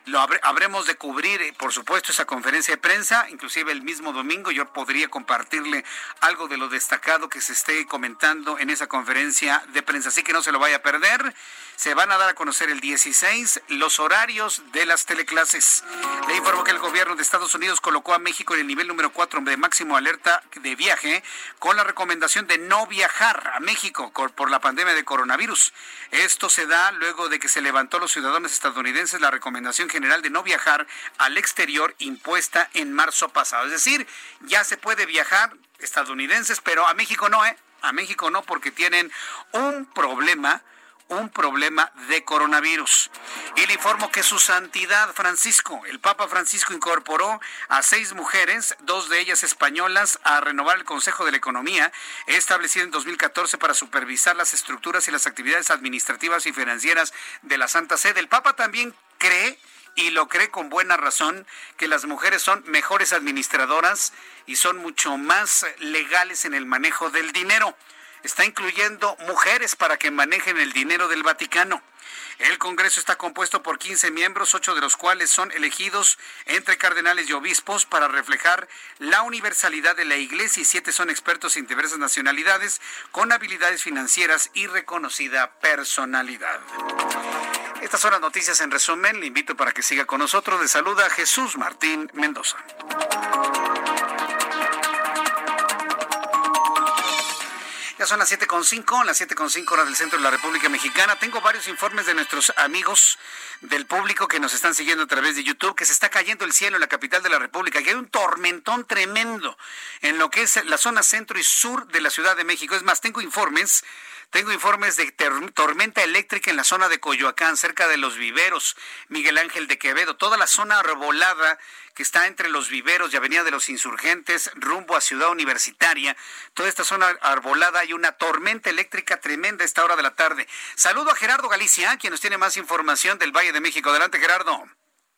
lo habremos de cubrir, eh, por supuesto, esa conferencia de prensa, inclusive el mismo domingo yo podría compartirle algo de lo destacado que se esté comentando en esa conferencia de prensa, así que no se lo vaya a perder. Se van a dar a conocer el 16 los horarios de las teleclases. Le informo que el gobierno de Estados Unidos colocó a México en el nivel número 4 de máximo alerta de viaje con la recomendación de no viajar a México por la pandemia de coronavirus. Esto se da luego de que se levantó a los ciudadanos estadounidenses la recomendación general de no viajar al exterior impuesta en marzo pasado. Es decir, ya se puede viajar estadounidenses, pero a México no, ¿eh? A México no, porque tienen un problema un problema de coronavirus. Y le informo que su santidad Francisco, el Papa Francisco incorporó a seis mujeres, dos de ellas españolas, a renovar el Consejo de la Economía, establecido en 2014 para supervisar las estructuras y las actividades administrativas y financieras de la Santa Sede. El Papa también cree y lo cree con buena razón que las mujeres son mejores administradoras y son mucho más legales en el manejo del dinero está incluyendo mujeres para que manejen el dinero del Vaticano. El Congreso está compuesto por 15 miembros, ocho de los cuales son elegidos entre cardenales y obispos para reflejar la universalidad de la Iglesia y siete son expertos en diversas nacionalidades con habilidades financieras y reconocida personalidad. Estas son las noticias en resumen. Le invito para que siga con nosotros. Le saluda Jesús Martín Mendoza. Ya son las 7.5, las 7.5 horas del centro de la República Mexicana. Tengo varios informes de nuestros amigos del público que nos están siguiendo a través de YouTube, que se está cayendo el cielo en la capital de la República, que hay un tormentón tremendo en lo que es la zona centro y sur de la Ciudad de México. Es más, tengo informes tengo informes de tormenta eléctrica en la zona de Coyoacán, cerca de los viveros, Miguel Ángel de Quevedo, toda la zona arbolada que está entre los viveros y Avenida de los Insurgentes, rumbo a Ciudad Universitaria. Toda esta zona arbolada hay una tormenta eléctrica tremenda a esta hora de la tarde. Saludo a Gerardo Galicia, quien nos tiene más información del Valle de México. Adelante, Gerardo.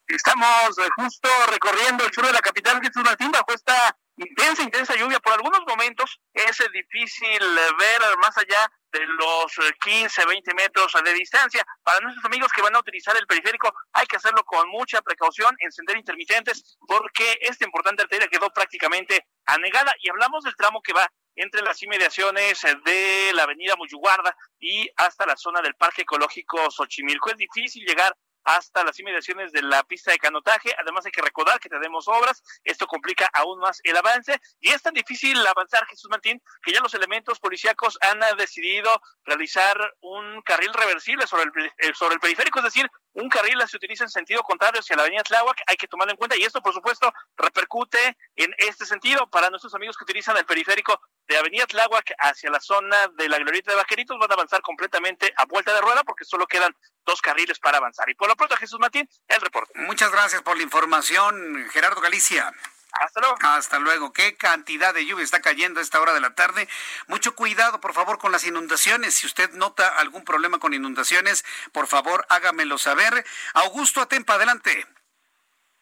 Estamos eh, justo recorriendo el sur de la capital, Jesús Martín, bajo esta intensa, intensa lluvia. Por algunos momentos es difícil ver más allá de los 15, eh, 20 metros de distancia. Para nuestros amigos que van a utilizar el periférico, hay que hacerlo con mucha precaución, encender intermitentes, porque esta importante arteria quedó prácticamente anegada. Y hablamos del tramo que va entre las inmediaciones de la avenida Muyuguarda y hasta la zona del Parque Ecológico Xochimilco. Es difícil llegar hasta las inmediaciones de la pista de canotaje. Además hay que recordar que tenemos obras, esto complica aún más el avance. Y es tan difícil avanzar, Jesús Martín, que ya los elementos policíacos han decidido realizar un carril reversible sobre el, eh, sobre el periférico, es decir, un carril se utiliza en sentido contrario hacia la avenida Tláhuac, hay que tomarlo en cuenta y esto, por supuesto, repercute en este sentido para nuestros amigos que utilizan el periférico de Avenida Tláhuac hacia la zona de la Glorieta de Vaqueritos van a avanzar completamente a vuelta de rueda porque solo quedan dos carriles para avanzar. Y por lo pronto, Jesús Martín, el reporte. Muchas gracias por la información, Gerardo Galicia. Hasta luego. Hasta luego. ¿Qué cantidad de lluvia está cayendo a esta hora de la tarde? Mucho cuidado, por favor, con las inundaciones. Si usted nota algún problema con inundaciones, por favor, hágamelo saber. Augusto Atempa, adelante.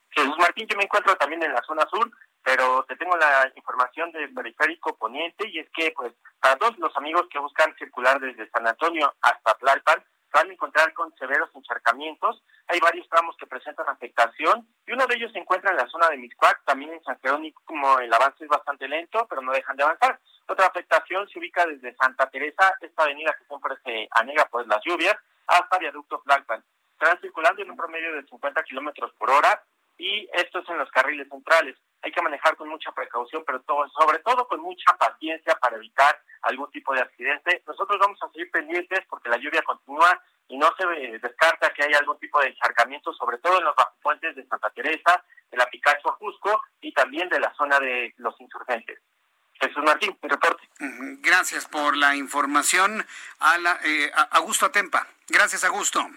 Jesús Martín, yo me encuentro también en la zona sur pero te tengo la información del periférico poniente y es que pues para todos los amigos que buscan circular desde San Antonio hasta Tlalpan van a encontrar con severos encharcamientos. Hay varios tramos que presentan afectación y uno de ellos se encuentra en la zona de Miscuac, también en San Jerónimo, el avance es bastante lento, pero no dejan de avanzar. Otra afectación se ubica desde Santa Teresa, esta avenida que siempre se anega por las lluvias, hasta Viaducto Tlalpan. Están circulando en un promedio de 50 kilómetros por hora y esto es en los carriles centrales hay que manejar con mucha precaución, pero todo, sobre todo con mucha paciencia para evitar algún tipo de accidente. Nosotros vamos a seguir pendientes porque la lluvia continúa y no se descarta que haya algún tipo de encharcamiento, sobre todo en los bajopuentes de Santa Teresa, de la Picacho Ajusco y también de la zona de los insurgentes. Jesús Martín, mi reporte. Gracias por la información, a la, eh, Augusto Atempa. Gracias, Augusto.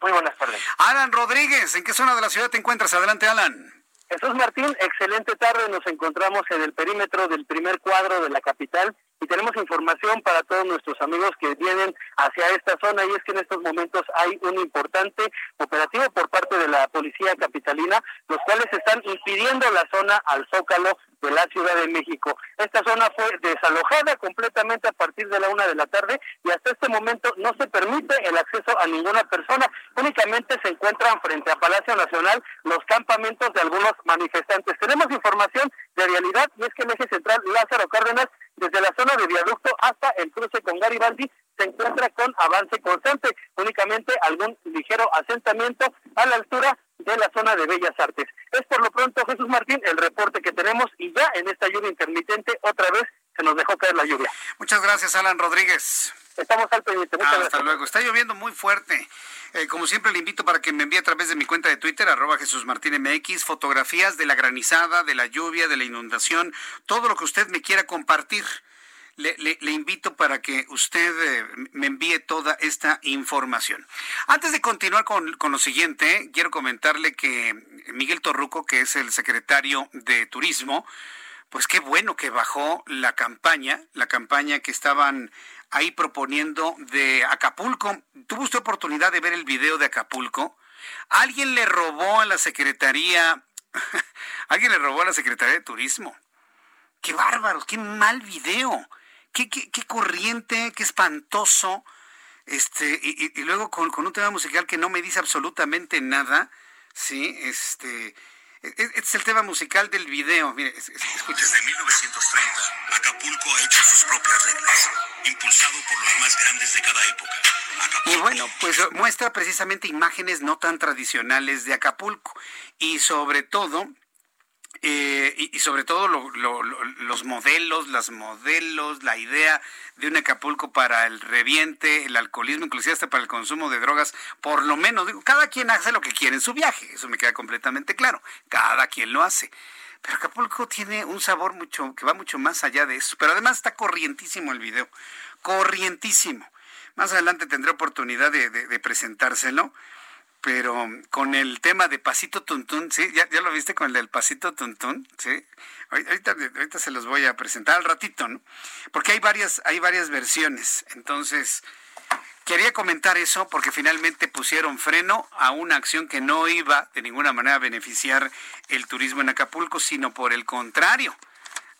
Muy buenas tardes. Alan Rodríguez, ¿en qué zona de la ciudad te encuentras? Adelante, Alan. Jesús Martín, excelente tarde. Nos encontramos en el perímetro del primer cuadro de la capital y tenemos información para todos nuestros amigos que vienen hacia esta zona y es que en estos momentos hay un importante operativo por parte de la policía capitalina, los cuales están impidiendo la zona al zócalo de la Ciudad de México. Esta zona fue desalojada completamente a partir de la una de la tarde y hasta este momento no se permite el acceso a ninguna persona. Únicamente se encuentran frente a Palacio Nacional los campamentos de algunos manifestantes. Tenemos información de realidad y es que el eje central Lázaro Cárdenas desde la zona de viaducto hasta el cruce con Garibaldi se encuentra con avance constante, únicamente algún ligero asentamiento a la altura de la zona de Bellas Artes. Es por lo pronto, Jesús Martín, el reporte que tenemos y ya en esta lluvia intermitente otra vez se nos dejó caer la lluvia. Muchas gracias, Alan Rodríguez. Estamos al pendiente. Muchas Hasta luego. Está lloviendo muy fuerte. Eh, como siempre, le invito para que me envíe a través de mi cuenta de Twitter, arroba Jesús Martín MX, fotografías de la granizada, de la lluvia, de la inundación, todo lo que usted me quiera compartir. Le, invito para que usted eh, me envíe toda esta información. Antes de continuar con, con, lo siguiente, quiero comentarle que Miguel Torruco, que es el secretario de Turismo, pues qué bueno que bajó la campaña, la campaña que estaban ahí proponiendo de Acapulco. ¿Tuvo usted oportunidad de ver el video de Acapulco? Alguien le robó a la Secretaría, alguien le robó a la Secretaría de Turismo. Qué bárbaros, qué mal video, qué, qué, qué corriente, qué espantoso. Este, y, luego con, con, un tema musical que no me dice absolutamente nada, sí, este, este es el tema musical del video. Mire, escucha. Desde 1930, Acapulco ha hecho sus propias reglas, impulsado por los más grandes de cada época. Y bueno, pues muestra precisamente imágenes no tan tradicionales de Acapulco y sobre todo eh, y, sobre todo los modelos, las modelos, la idea de un Acapulco para el reviente, el alcoholismo, inclusive hasta para el consumo de drogas, por lo menos, digo, cada quien hace lo que quiere en su viaje, eso me queda completamente claro, cada quien lo hace. Pero Acapulco tiene un sabor mucho que va mucho más allá de eso, pero además está corrientísimo el video, corrientísimo. Más adelante tendré oportunidad de presentárselo pero con el tema de Pasito Tuntún, ¿sí? ¿Ya, ya lo viste con el del Pasito Tuntún? ¿Sí? Ahorita, ahorita se los voy a presentar al ratito, ¿no? Porque hay varias, hay varias versiones. Entonces, quería comentar eso porque finalmente pusieron freno a una acción que no iba de ninguna manera a beneficiar el turismo en Acapulco, sino por el contrario,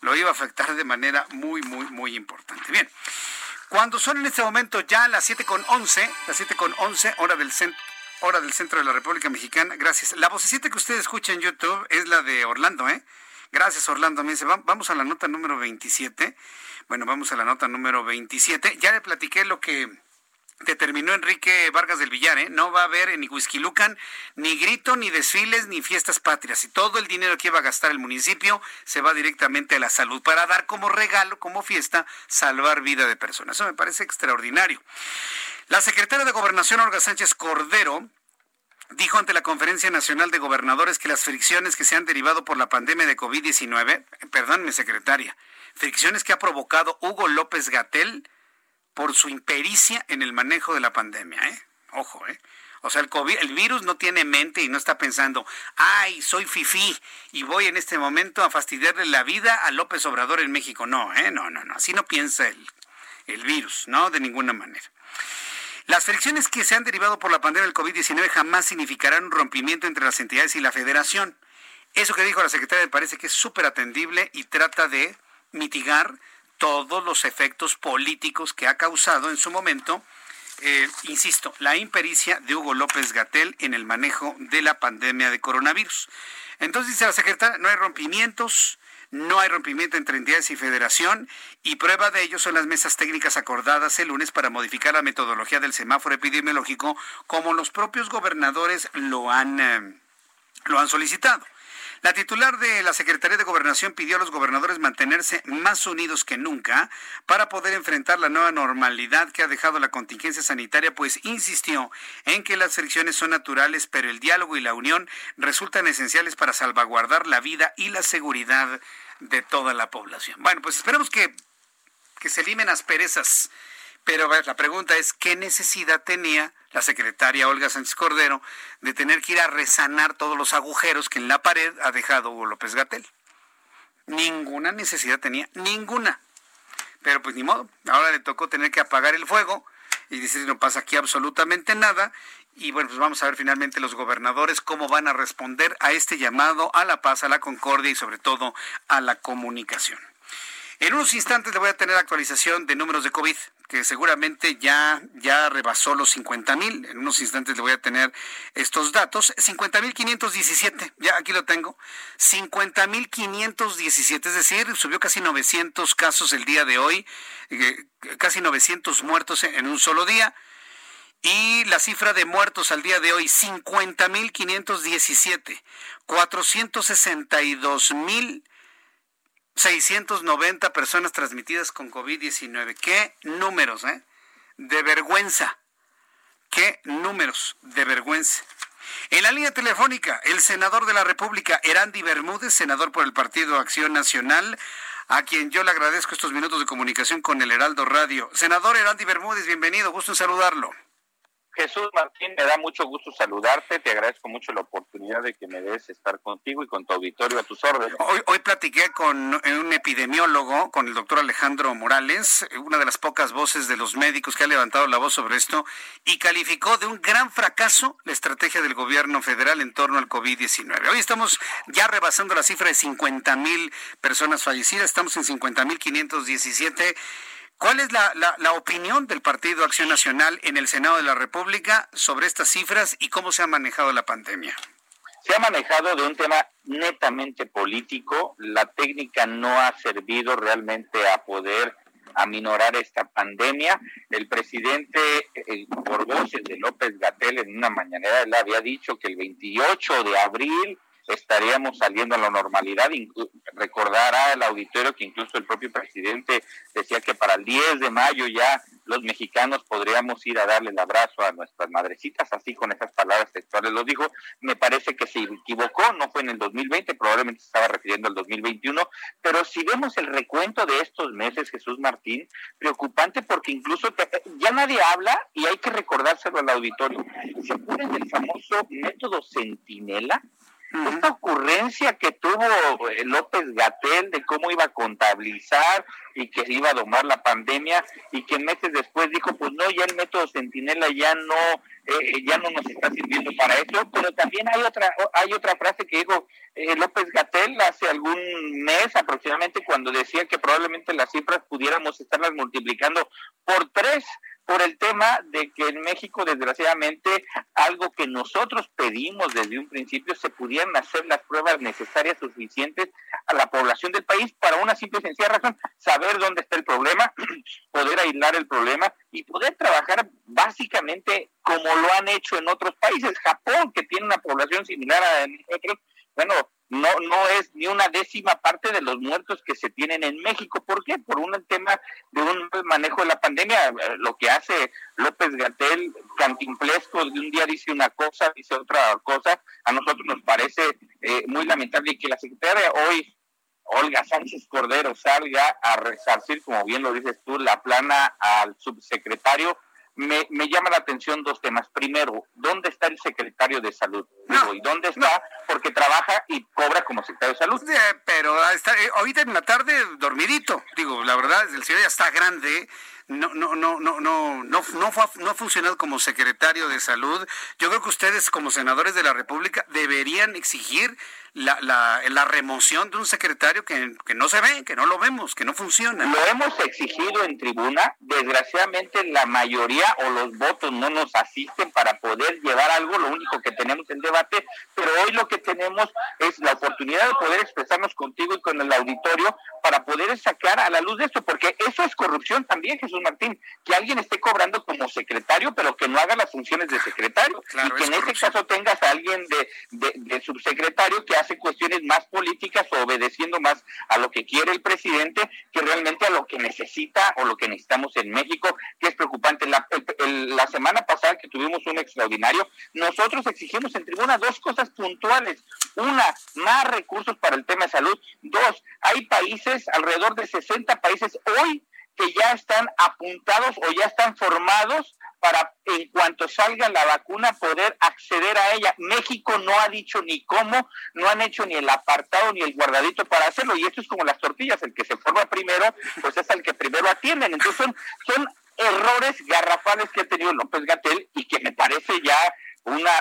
lo iba a afectar de manera muy, muy, muy importante. Bien. Cuando son en este momento ya las 7 con 11, las 7 con 11, hora del centro hora del centro de la República Mexicana. Gracias. La vocecita que usted escucha en YouTube es la de Orlando, ¿eh? Gracias, Orlando. Me dice, vamos a la nota número 27. Bueno, vamos a la nota número 27. Ya le platiqué lo que determinó Enrique Vargas del Villar, ¿eh? No va a haber ni Whisky Lucan, ni grito, ni desfiles, ni fiestas patrias. Y todo el dinero que va a gastar el municipio se va directamente a la salud para dar como regalo, como fiesta, salvar vida de personas. Eso me parece extraordinario. La secretaria de Gobernación, Olga Sánchez Cordero, dijo ante la Conferencia Nacional de Gobernadores que las fricciones que se han derivado por la pandemia de COVID-19, perdónme secretaria, fricciones que ha provocado Hugo López Gatel por su impericia en el manejo de la pandemia, ¿eh? Ojo, ¿eh? O sea, el virus no tiene mente y no está pensando, ay, soy fifí y voy en este momento a fastidiarle la vida a López Obrador en México. No, ¿eh? No, no, no. Así no piensa el, el virus, ¿no? De ninguna manera. Las fricciones que se han derivado por la pandemia del COVID-19 jamás significarán un rompimiento entre las entidades y la federación. Eso que dijo la secretaria me parece que es súper atendible y trata de mitigar todos los efectos políticos que ha causado en su momento, eh, insisto, la impericia de Hugo López Gatel en el manejo de la pandemia de coronavirus. Entonces dice la secretaria, no hay rompimientos, no hay rompimiento entre entidades y federación y prueba de ello son las mesas técnicas acordadas el lunes para modificar la metodología del semáforo epidemiológico como los propios gobernadores lo han, eh, lo han solicitado. La titular de la Secretaría de Gobernación pidió a los gobernadores mantenerse más unidos que nunca para poder enfrentar la nueva normalidad que ha dejado la contingencia sanitaria, pues insistió en que las fricciones son naturales, pero el diálogo y la unión resultan esenciales para salvaguardar la vida y la seguridad de toda la población. Bueno, pues esperemos que, que se limen asperezas pero la pregunta es, ¿qué necesidad tenía la secretaria Olga Sánchez Cordero de tener que ir a resanar todos los agujeros que en la pared ha dejado Hugo López Gatel? Ninguna necesidad tenía, ninguna. Pero pues ni modo, ahora le tocó tener que apagar el fuego y decir no pasa aquí absolutamente nada. Y bueno, pues vamos a ver finalmente los gobernadores cómo van a responder a este llamado a la paz, a la concordia y sobre todo a la comunicación. En unos instantes le voy a tener actualización de números de COVID, que seguramente ya, ya rebasó los 50 mil. En unos instantes le voy a tener estos datos. 50 mil 517, ya aquí lo tengo. 50 mil 517, es decir, subió casi 900 casos el día de hoy, eh, casi 900 muertos en un solo día. Y la cifra de muertos al día de hoy, 50 mil 517, 462 mil 690 personas transmitidas con COVID-19. ¿Qué números, eh? De vergüenza. ¿Qué números de vergüenza? En la línea telefónica, el senador de la República, Erandi Bermúdez, senador por el Partido Acción Nacional, a quien yo le agradezco estos minutos de comunicación con el Heraldo Radio. Senador Erandi Bermúdez, bienvenido, gusto en saludarlo. Jesús Martín, me da mucho gusto saludarte, te agradezco mucho la oportunidad de que me des estar contigo y con tu auditorio a tus órdenes. Hoy, hoy platiqué con un epidemiólogo, con el doctor Alejandro Morales, una de las pocas voces de los médicos que ha levantado la voz sobre esto, y calificó de un gran fracaso la estrategia del gobierno federal en torno al COVID-19. Hoy estamos ya rebasando la cifra de 50 mil personas fallecidas, estamos en 50 mil 517 ¿Cuál es la, la, opinión del Partido Acción Nacional en el Senado de la República sobre estas cifras y cómo se ha manejado la pandemia? Se ha manejado de un tema netamente político. La técnica no ha servido realmente a poder aminorar esta pandemia. El presidente, por voces de López Gatel en una mañanera, había dicho que el 28 de abril estaríamos saliendo a la normalidad. Recordará el auditorio que incluso el propio presidente decía que para el 10 de mayo ya los mexicanos podríamos ir a darle el abrazo a nuestras madrecitas, así con esas palabras textuales lo dijo. Me parece que se equivocó, no fue en el 2020, probablemente se estaba refiriendo al 2021, pero si vemos el recuento de estos meses, Jesús Martín, preocupante porque incluso ya nadie habla y hay que recordárselo al auditorio. ¿Se acuerdan del famoso método Centinela? Esta ocurrencia que tuvo eh, López Gatel de cómo iba a contabilizar y que iba a domar la pandemia y que meses después dijo pues no ya el método Centinela ya no eh, ya no nos está sirviendo para eso pero también hay otra hay otra frase que dijo eh, López Gatel hace algún mes aproximadamente cuando decía que probablemente las cifras pudiéramos estarlas multiplicando por tres por el tema de que en México, desgraciadamente, algo que nosotros pedimos desde un principio, se pudieran hacer las pruebas necesarias suficientes a la población del país para una simple y sencilla razón, saber dónde está el problema, poder aislar el problema y poder trabajar básicamente como lo han hecho en otros países. Japón, que tiene una población similar a nosotros, bueno, no, no es ni una décima parte de los muertos que se tienen en México. ¿Por qué? Por un tema de un manejo de la pandemia. Eh, lo que hace López Gatel, cantimplesco, de un día dice una cosa, dice otra cosa, a nosotros nos parece eh, muy lamentable que la secretaria hoy Olga Sánchez Cordero salga a resarcir, como bien lo dices tú, la plana al subsecretario me, me, llama la atención dos temas. Primero, ¿dónde está el secretario de salud? ¿Y dónde está? Porque trabaja y cobra como secretario de salud. pero está, eh, ahorita en la tarde dormidito. Digo, la verdad, el señor ya está grande. No, no, no, no, no, no, no, no ha funcionado como secretario de salud. Yo creo que ustedes, como senadores de la República, deberían exigir la, la, la remoción de un secretario que, que, no se ve, que no lo vemos, que no funciona. Lo hemos exigido en tribuna, desgraciadamente la mayoría o los votos no nos asisten para poder llevar algo, lo único que tenemos en debate, pero hoy lo que tenemos es la oportunidad de poder expresarnos contigo y con el auditorio para poder sacar a la luz de esto, porque eso es corrupción también, Jesús Martín, que alguien esté cobrando como secretario, pero que no haga las funciones de secretario, y que en este caso tengas a alguien de, de, de subsecretario que hace cuestiones más políticas o obedeciendo más a lo que quiere el presidente que realmente a lo que necesita o lo que necesitamos en México, que es preocupante. La, la semana pasada que tuvimos un extraordinario, nosotros exigimos en tribuna dos cosas puntuales. Una, más recursos para el tema de salud. Dos, hay países, alrededor de 60 países hoy que ya están apuntados o ya están formados para en cuanto salga la vacuna poder acceder a ella. México no ha dicho ni cómo, no han hecho ni el apartado ni el guardadito para hacerlo. Y esto es como las tortillas, el que se forma primero, pues es el que primero atienden. Entonces son, son errores garrafales que ha tenido López Gatel y que me parece ya una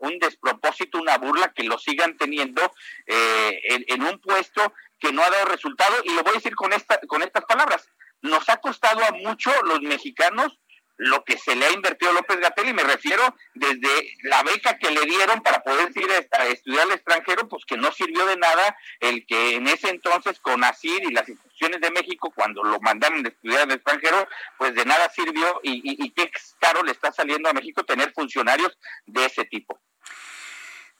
un despropósito, una burla que lo sigan teniendo eh, en, un puesto que no ha dado resultado. Y lo voy a decir con, esta, con estas palabras. Nos ha costado a mucho los mexicanos lo que se le ha invertido a López Gatel y me refiero desde la beca que le dieron para poder ir a, estudiar al extranjero, pues que no sirvió de nada el que en ese entonces con ASIR y las instituciones de México cuando lo mandaron a estudiar al extranjero, pues de nada sirvió y, qué caro le está saliendo a México tener funcionarios de ese tipo.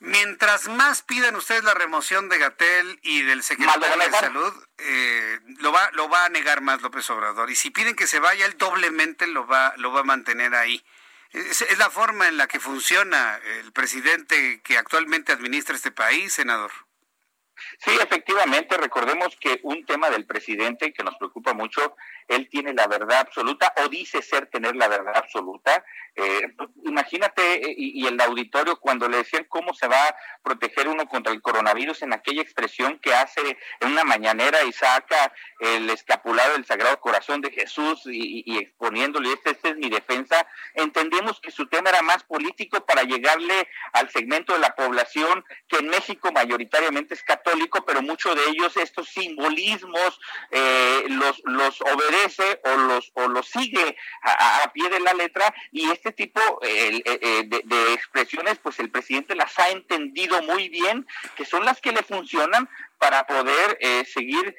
Mientras más pidan ustedes la remoción de Gatel y del secretario de Salud, eh, lo va lo va a negar más López Obrador. Y si piden que se vaya, él doblemente lo va lo va a mantener ahí. Es, es la forma en la que funciona el presidente que actualmente administra este país, senador. Sí, efectivamente, recordemos que un tema del presidente que nos preocupa mucho, él tiene la verdad absoluta o dice ser tener la verdad absoluta. Eh, imagínate, eh, y, el auditorio, cuando le decían cómo se va a proteger uno contra el coronavirus, en aquella expresión que hace en una mañanera y saca el escapulado del Sagrado Corazón de Jesús y, exponiéndole, esta este es mi defensa, entendemos que su tema era más político para llegarle al segmento de la población que en México mayoritariamente es católico, pero muchos de ellos estos simbolismos eh, los, los o los, o los sigue a, pie de la letra y este tipo eh, eh, de, de, expresiones, pues el presidente las ha entendido muy bien, que son las que le funcionan para poder eh, seguir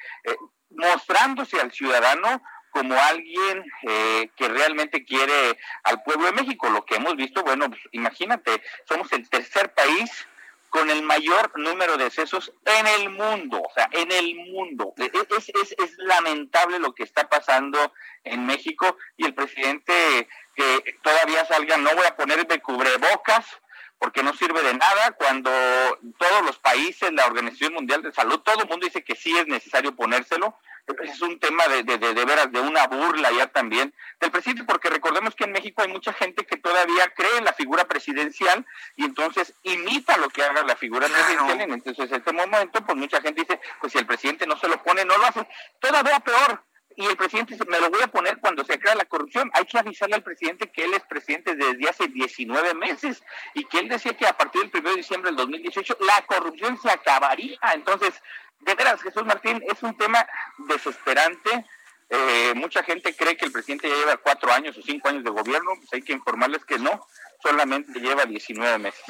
mostrándose al ciudadano como alguien eh, que realmente quiere al pueblo de México. Lo que hemos visto, bueno, pues, imagínate, somos el tercer país con el mayor número de decesos en el mundo, o sea, en el mundo. Es, es, es lamentable lo que está pasando en México y el presidente que todavía salga, no voy a ponerme cubrebocas, porque no sirve de nada cuando todos los países, la Organización Mundial de Salud, todo el mundo dice que sí es necesario ponérselo. Es un tema de, de, de, de veras, de una burla ya también del presidente, porque recordemos que en México hay mucha gente que todavía cree en la figura presidencial y entonces imita lo que haga la figura claro. presidencial. Entonces, en este momento, pues mucha gente dice, pues si el presidente no se lo pone, no lo hace. Todavía peor, y el presidente me lo voy a poner cuando se crea la corrupción. Hay que avisarle al presidente que él es presidente desde hace 19 meses y que él decía que a partir del 1 de diciembre del 2018 la corrupción se acabaría. Entonces, de veras, Jesús Martín, es un tema desesperante. Eh, mucha gente cree que el presidente ya lleva cuatro años o cinco años de gobierno, pues hay que informarles que no. Solamente lleva 19 meses.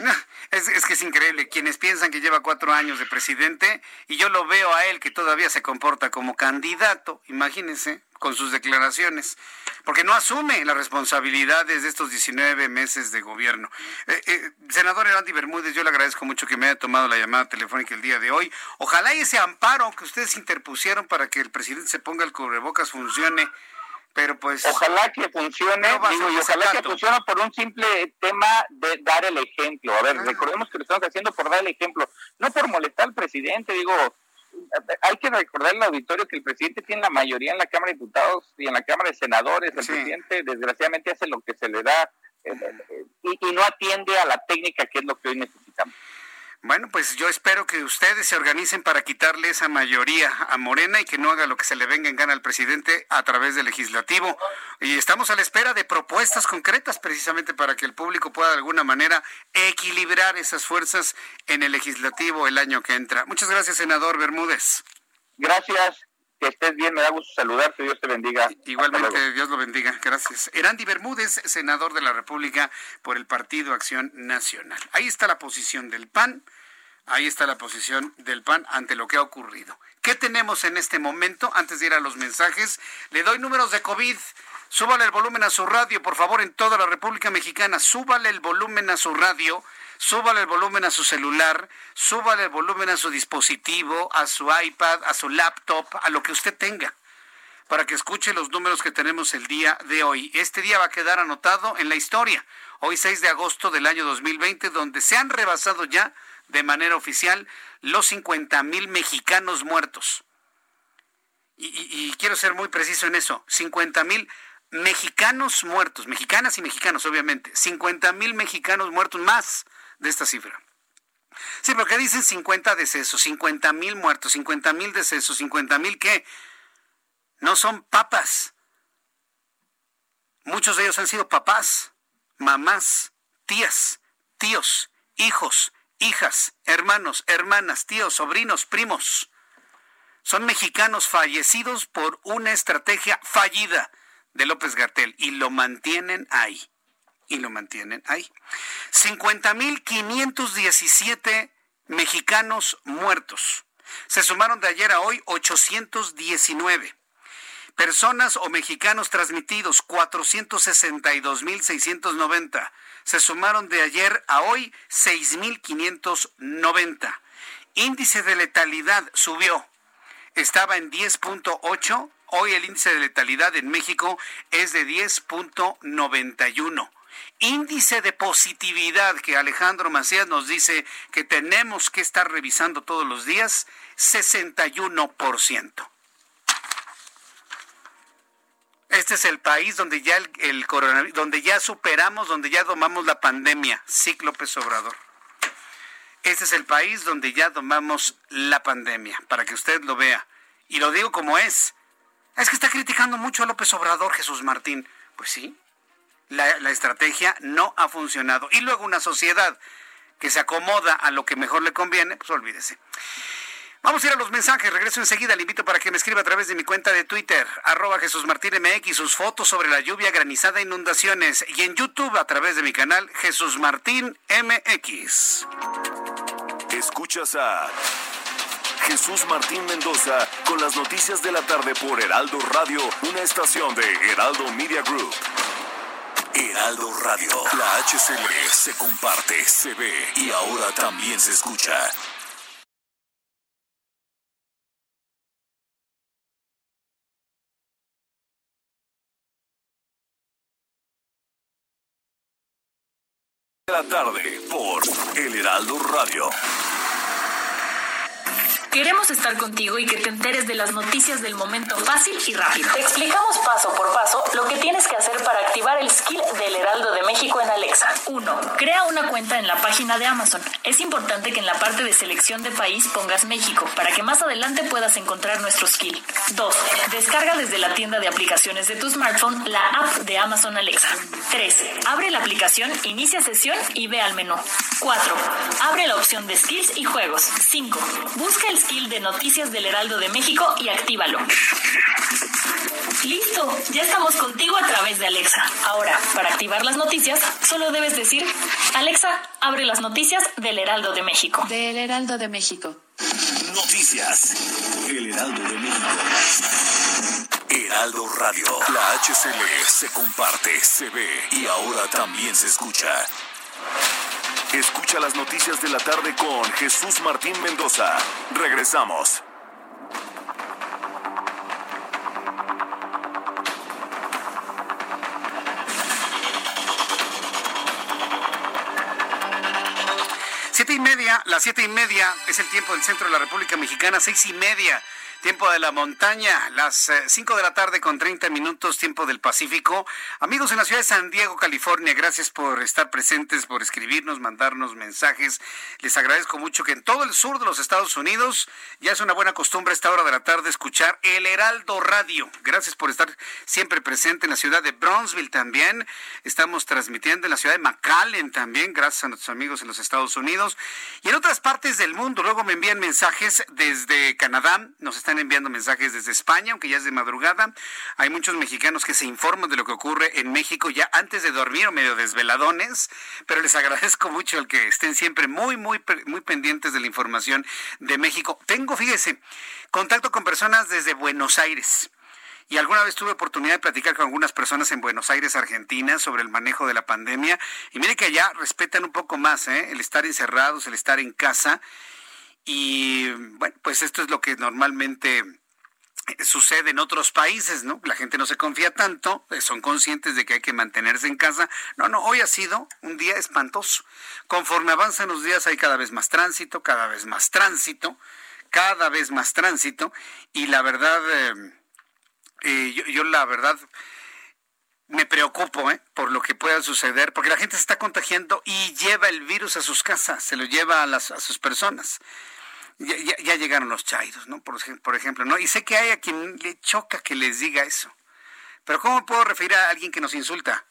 Es, que es increíble. Quienes piensan que lleva cuatro años de presidente, y yo lo veo a él que todavía se comporta como candidato, imagínense, con sus declaraciones, porque no asume las responsabilidades de estos 19 meses de gobierno. Eh, eh, senador Erandi Bermúdez, yo le agradezco mucho que me haya tomado la llamada telefónica el día de hoy. Ojalá ese amparo que ustedes interpusieron para que el presidente se ponga el cubrebocas funcione pero pues ojalá que funcione digo, y ojalá que funcione por un simple tema de dar el ejemplo. A ver recordemos que lo estamos haciendo por dar el ejemplo no por molestar al presidente digo hay que recordar al auditorio que el presidente tiene la mayoría en la Cámara de Diputados y en la Cámara de Senadores. El presidente desgraciadamente hace lo que se le da eh, eh, y, y no atiende a la técnica que es lo que hoy necesitamos bueno, pues yo espero que ustedes se organicen para quitarle esa mayoría a Morena y que no haga lo que se le venga en gana al presidente a través del legislativo. Y estamos a la espera de propuestas concretas precisamente para que el público pueda de alguna manera equilibrar esas fuerzas en el legislativo el año que entra. Muchas gracias, senador Bermúdez. Gracias. Que estés bien, me da gusto saludarte, Dios te bendiga. Igualmente, Dios lo bendiga, gracias. Erandi Bermúdez, senador de la República por el Partido Acción Nacional. Ahí está la posición del PAN, ahí está la posición del PAN ante lo que ha ocurrido. ¿Qué tenemos en este momento? Antes de ir a los mensajes, le doy números de COVID. Súbale el volumen a su radio, por favor, en toda la República Mexicana. Súbale el volumen a su radio súbale el volumen a su celular, súbale el volumen a su dispositivo, a su iPad, a su laptop, a lo que usted tenga, para que escuche los números que tenemos el día de hoy. Este día va a quedar anotado en la historia, hoy 6 de agosto del año 2020, donde se han rebasado ya de manera oficial los 50 mil mexicanos muertos. Y, quiero ser muy preciso en eso, 50 mil mexicanos muertos, mexicanas y mexicanos obviamente, 50 mil mexicanos muertos más de esta cifra. Sí, porque dicen 50 decesos, 50 mil muertos, 50 mil decesos, 50 mil qué. No son papas. Muchos de ellos han sido papás, mamás, tías, tíos, hijos, hijas, hermanos, hermanas, tíos, sobrinos, primos. Son mexicanos fallecidos por una estrategia fallida de López Gartel y lo mantienen ahí y lo mantienen ahí. 50.517 mexicanos muertos. Se sumaron de ayer a hoy 819. Personas o mexicanos transmitidos 462.690. Se sumaron de ayer a hoy 6.590. Índice de letalidad subió. Estaba en 10.8. Hoy el índice de letalidad en México es de 10.91 índice de positividad que Alejandro Macías nos dice que tenemos que estar revisando todos los días, 61%. Este es el país donde ya el, coronavirus, donde ya superamos, donde ya domamos la pandemia, López Obrador. Este es el país donde ya domamos la pandemia, para que usted lo vea. Y lo digo como es. Es que está criticando mucho a López Obrador, Jesús Martín. Pues sí, la, estrategia no ha funcionado. Y luego una sociedad que se acomoda a lo que mejor le conviene, pues olvídese. Vamos a ir a los mensajes, regreso enseguida, le invito para que me escriba a través de mi cuenta de Twitter, arroba Jesús Martín sus fotos sobre la lluvia, granizada, inundaciones, y en YouTube a través de mi canal Jesús Martín MX. Escuchas a Jesús Martín Mendoza con las noticias de la tarde por Heraldo Radio, una estación de Heraldo Media Group. Heraldo Radio. La HCL se comparte, se ve y ahora también se escucha. La tarde por El Heraldo Radio. Queremos estar contigo y que te enteres de las noticias del momento fácil y rápido. Te explicamos paso por paso lo que tienes que hacer para activar el skill del Heraldo de México en Alexa. 1. Crea una cuenta en la página de Amazon. Es importante que en la parte de selección de país pongas México para que más adelante puedas encontrar nuestro skill. 2. Descarga desde la tienda de aplicaciones de tu smartphone la app de Amazon Alexa. 3. Abre la aplicación, inicia sesión y ve al menú. 4. Abre la opción de skills y juegos. 5. Busca el skill de noticias del Heraldo de México y actívalo. Listo, ya estamos contigo a través de Alexa. Ahora, para activar las noticias, solo debes decir, Alexa, abre las noticias del Heraldo de México. Del Heraldo de México. Noticias. El Heraldo de México. Heraldo Radio. La HCL se comparte, se ve y ahora también se escucha. Escucha las noticias de la tarde con Jesús Martín Mendoza. Regresamos. Siete y media, las siete y media es el tiempo del centro de la República Mexicana, seis y media Tiempo de la montaña, las 5 eh, de la tarde con 30 minutos, tiempo del Pacífico. Amigos en la ciudad de San Diego, California, gracias por estar presentes, por escribirnos, mandarnos mensajes. Les agradezco mucho que en todo el sur de los Estados Unidos ya es una buena costumbre a esta hora de la tarde escuchar el Heraldo Radio. Gracias por estar siempre presente en la ciudad de Bronzeville también. Estamos transmitiendo en la ciudad de McAllen también, gracias a nuestros amigos en los Estados Unidos y en otras partes del mundo. Luego me envían mensajes desde Canadá, nos están enviando mensajes desde España, aunque ya es de madrugada. Hay muchos mexicanos que se informan de lo que ocurre en México ya antes de dormir o medio desveladones, pero les agradezco mucho el que estén siempre muy, muy, muy pendientes de la información de México. Tengo, fíjese, contacto con personas desde Buenos Aires. Y alguna vez tuve oportunidad de platicar con algunas personas en Buenos Aires, Argentina, sobre el manejo de la pandemia. Y mire que allá respetan un poco más ¿eh? el estar encerrados, el estar en casa. Y bueno, pues esto es lo que normalmente eh, sucede en otros países, ¿no? La gente no se confía tanto, eh, son conscientes de que hay que mantenerse en casa. No, no, hoy ha sido un día espantoso. Conforme avanzan los días hay cada vez más tránsito, cada vez más tránsito, cada vez más tránsito. Y la verdad, eh, yo, yo, la verdad me preocupo ¿eh? por lo que pueda suceder, porque la gente se está contagiando y lleva el virus a sus casas, se lo lleva a, las, a sus personas ya, llegaron los chairos, ¿no? Por, por, ejemplo, ¿no? Y sé que hay a quien le choca que les diga eso. Pero ¿cómo puedo referir a alguien que nos insulta?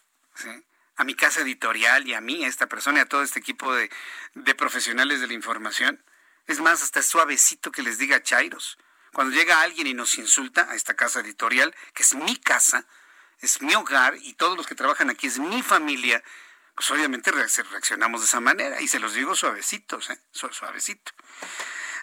A mi casa editorial y a mí, a esta persona y a todo este equipo de, de profesionales de la información. Es más, hasta es suavecito que les diga chairos. Cuando llega alguien y nos insulta a esta casa editorial, que es mi casa, es mi hogar y todos los que trabajan aquí es mi familia, pues obviamente reaccionamos de esa manera y se los digo suavecitos, ¿eh? suavecito.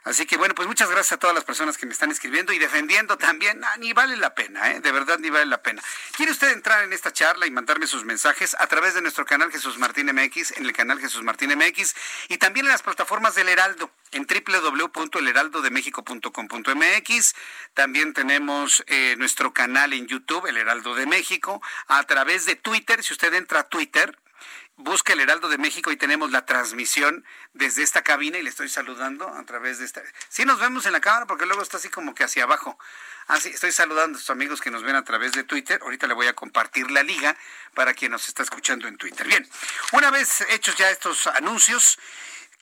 Así que bueno, pues muchas gracias a todas las personas que me están escribiendo y defendiendo también. Ah, ni vale la pena, ¿eh? de verdad ni vale la pena. ¿Quiere usted entrar en esta charla y mandarme sus mensajes a través de nuestro canal Jesús Martín MX, en el canal Jesús Martín MX y también en las plataformas del Heraldo, en www.elheraldodemexico.com.mx. También tenemos eh, nuestro canal en YouTube, El Heraldo de México, a través de Twitter. Si usted entra a Twitter, busca el Heraldo de México y tenemos la transmisión desde esta cabina y le estoy saludando a través de esta. Sí nos vemos en la cámara porque luego está así como que hacia abajo. Así, ah, estoy saludando a sus amigos que nos ven a través de Twitter. Ahorita le voy a compartir la liga para quien nos está escuchando en Twitter. Bien, una vez hechos ya estos anuncios,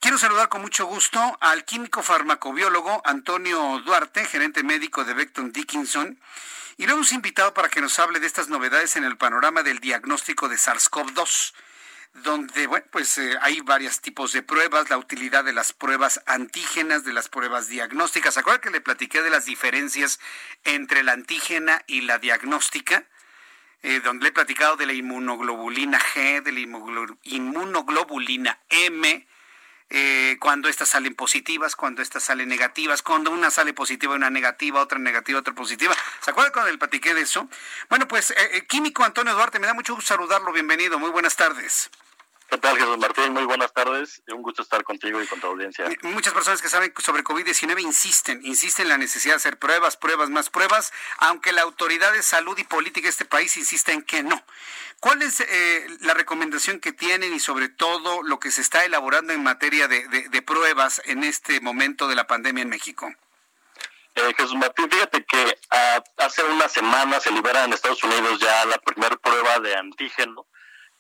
quiero saludar con mucho gusto al químico farmacobiólogo Antonio Duarte, gerente médico de Becton Dickinson. Y lo hemos invitado para que nos hable de estas novedades en el panorama del diagnóstico de SARS-CoV-2 donde bueno, pues eh, hay varios tipos de pruebas, la utilidad de las pruebas antígenas, de las pruebas diagnósticas. ¿Se acuerdan que le platiqué de las diferencias entre la antígena y la diagnóstica? Eh, donde le he platicado de la inmunoglobulina G, de la inmunoglobulina M, eh, cuando estas salen positivas, cuando estas salen negativas, cuando una sale positiva y una negativa, otra negativa, otra positiva. ¿Se acuerdan cuando le platiqué de eso? Bueno, pues químico Antonio Duarte, me da mucho gusto saludarlo, bienvenido, muy buenas tardes. ¿Qué tal, Jesús Martín? Muy buenas tardes. Un gusto estar contigo y con tu audiencia. Muchas personas que saben sobre COVID-19 insisten, insisten en la necesidad de hacer pruebas, pruebas, más pruebas, aunque la autoridad de salud y política de este país insiste en que no. ¿Cuál es eh, la recomendación que tienen y sobre todo lo que se está elaborando en materia de, pruebas en este momento de la pandemia en México? Eh, Jesús Martín, fíjate que ah, hace una semana se libera en Estados Unidos ya la primera prueba de antígeno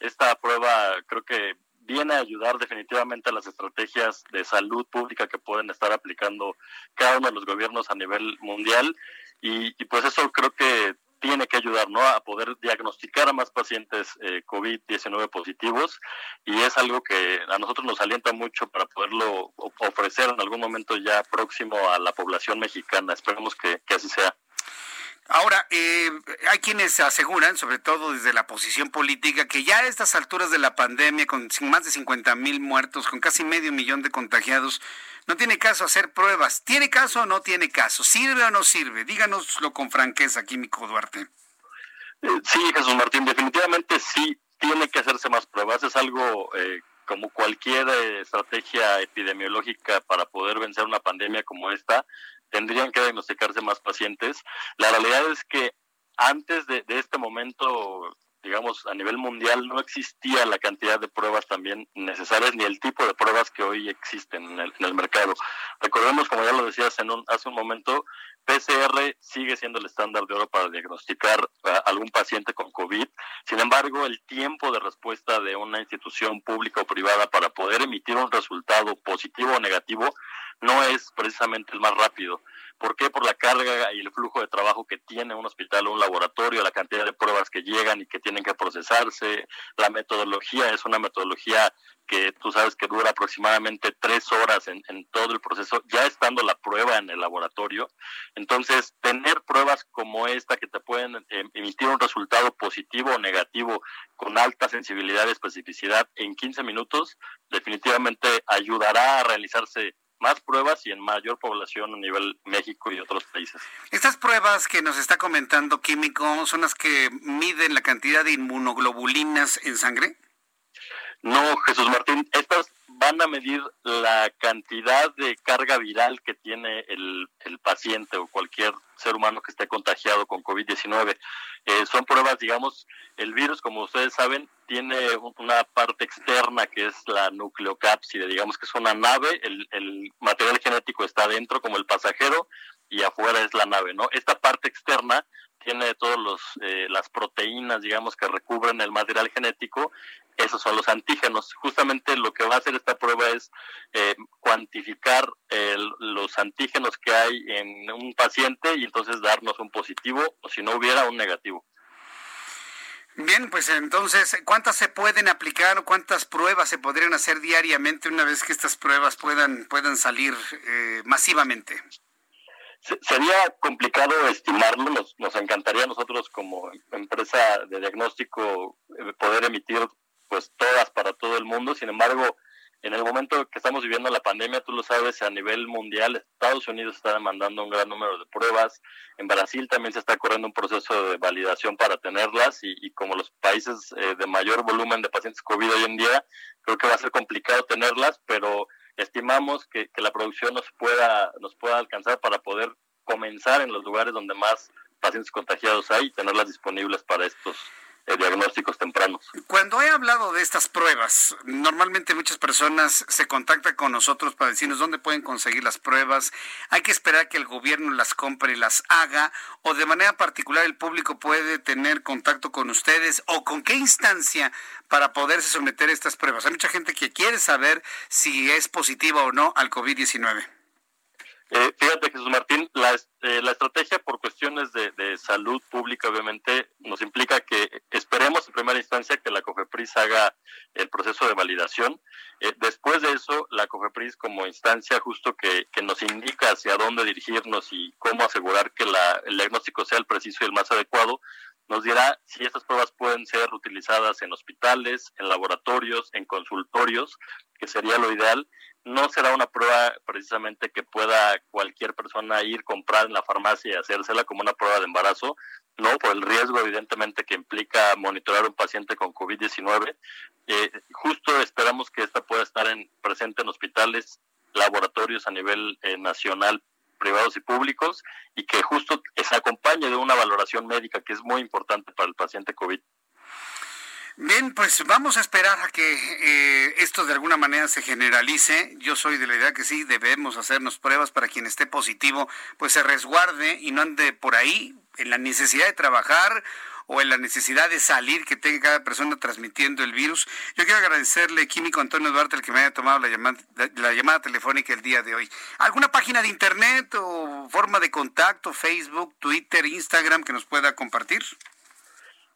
esta prueba creo que viene a ayudar definitivamente a las estrategias de salud pública que pueden estar aplicando cada uno de los gobiernos a nivel mundial y, pues eso creo que tiene que ayudar ¿no? a poder diagnosticar a más pacientes eh, COVID-19 positivos y es algo que a nosotros nos alienta mucho para poderlo ofrecer en algún momento ya próximo a la población mexicana. Esperemos que así sea. Ahora, eh, hay quienes aseguran, sobre todo desde la posición política, que ya a estas alturas de la pandemia, con más de 50 mil muertos, con casi medio millón de contagiados, no tiene caso hacer pruebas. ¿Tiene caso o no tiene caso? ¿Sirve o no sirve? Díganoslo con franqueza, Químico Duarte. Eh, sí, Jesús Martín, definitivamente sí tiene que hacerse más pruebas. Es algo eh, como cualquier estrategia epidemiológica para poder vencer una pandemia como esta tendrían que diagnosticarse más pacientes. La realidad es que antes de, este momento digamos, a nivel mundial no existía la cantidad de pruebas también necesarias ni el tipo de pruebas que hoy existen en el, en el mercado. Recordemos, como ya lo decías en un, hace un momento, PCR sigue siendo el estándar de oro para diagnosticar a algún paciente con COVID. Sin embargo, el tiempo de respuesta de una institución pública o privada para poder emitir un resultado positivo o negativo no es precisamente el más rápido. ¿Por qué? Por la carga y el flujo de trabajo que tiene un hospital o un laboratorio, la cantidad de pruebas que llegan y que tienen que procesarse, la metodología es una metodología que tú sabes que dura aproximadamente tres horas en, todo el proceso, ya estando la prueba en el laboratorio. Entonces, tener pruebas como esta que te pueden eh, emitir un resultado positivo o negativo con alta sensibilidad y especificidad en 15 minutos, definitivamente ayudará a realizarse más pruebas y en mayor población a nivel México y otros países. Estas pruebas que nos está comentando Químico son las que miden la cantidad de inmunoglobulinas en sangre. No, Jesús Martín, medir la cantidad de carga viral que tiene el, paciente o cualquier ser humano que esté contagiado con COVID-19. Eh, son pruebas, digamos, el virus, como ustedes saben, tiene una parte externa que es la nucleocápside, digamos que es una nave, el, el material genético está dentro como el pasajero y afuera es la nave, ¿no? Esta parte externa tiene todas eh, las proteínas, digamos, que recubren el material genético, esos son los antígenos. Justamente lo que va a hacer esta prueba es eh, cuantificar los antígenos que hay en un paciente y entonces darnos un positivo o si no hubiera un negativo. Bien, pues entonces, ¿cuántas se pueden aplicar o cuántas pruebas se podrían hacer diariamente una vez que estas pruebas puedan, puedan salir eh, masivamente? Sería complicado estimarlo, nos, nos encantaría a nosotros como empresa de diagnóstico eh, poder emitir pues todas para todo el mundo, sin embargo, en el momento que estamos viviendo la pandemia, tú lo sabes, a nivel mundial, Estados Unidos está demandando un gran número de pruebas, en Brasil también se está corriendo un proceso de validación para tenerlas y, como los países eh, de mayor volumen de pacientes COVID hoy en día, creo que va a ser complicado tenerlas, pero estimamos que, la producción nos pueda, nos pueda alcanzar para poder comenzar en los lugares donde más pacientes contagiados hay y tenerlas disponibles para estos diagnósticos tempranos. Cuando he hablado de estas pruebas, normalmente muchas personas se contactan con nosotros para decirnos dónde pueden conseguir las pruebas, hay que esperar que el gobierno las compre y las haga, o de manera particular el público puede tener contacto con ustedes, o con qué instancia para poderse someter a estas pruebas. Hay mucha gente que quiere saber si es positiva o no al COVID-19. Eh, fíjate, Jesús Martín, la, eh, la estrategia por cuestiones de, salud pública, obviamente, nos implica que esperemos en primera instancia que la COFEPRIS haga el proceso de validación. Eh, después de eso, la COFEPRIS como instancia justo que, que, nos indica hacia dónde dirigirnos y cómo asegurar que la, el diagnóstico sea el preciso y el más adecuado, nos dirá si estas pruebas pueden ser utilizadas en hospitales, en laboratorios, en consultorios, que sería lo ideal. No será una prueba precisamente que pueda cualquier persona ir, comprar en la farmacia y hacérsela como una prueba de embarazo, no, por el riesgo evidentemente que implica monitorar un paciente con COVID-19. Eh, justo esperamos que esta pueda estar en, presente en hospitales, laboratorios a nivel eh, nacional privados y públicos y que justo se acompañe de una valoración médica que es muy importante para el paciente COVID. Bien, pues vamos a esperar a que eh, esto de alguna manera se generalice. Yo soy de la idea que sí, debemos hacernos pruebas para quien esté positivo, pues se resguarde y no ande por ahí en la necesidad de trabajar o en la necesidad de salir que tenga cada persona transmitiendo el virus. Yo quiero agradecerle, Químico Antonio Duarte, el que me haya tomado la llamada, la llamada telefónica el día de hoy. ¿Alguna página de internet o forma de contacto, Facebook, Twitter, Instagram que nos pueda compartir?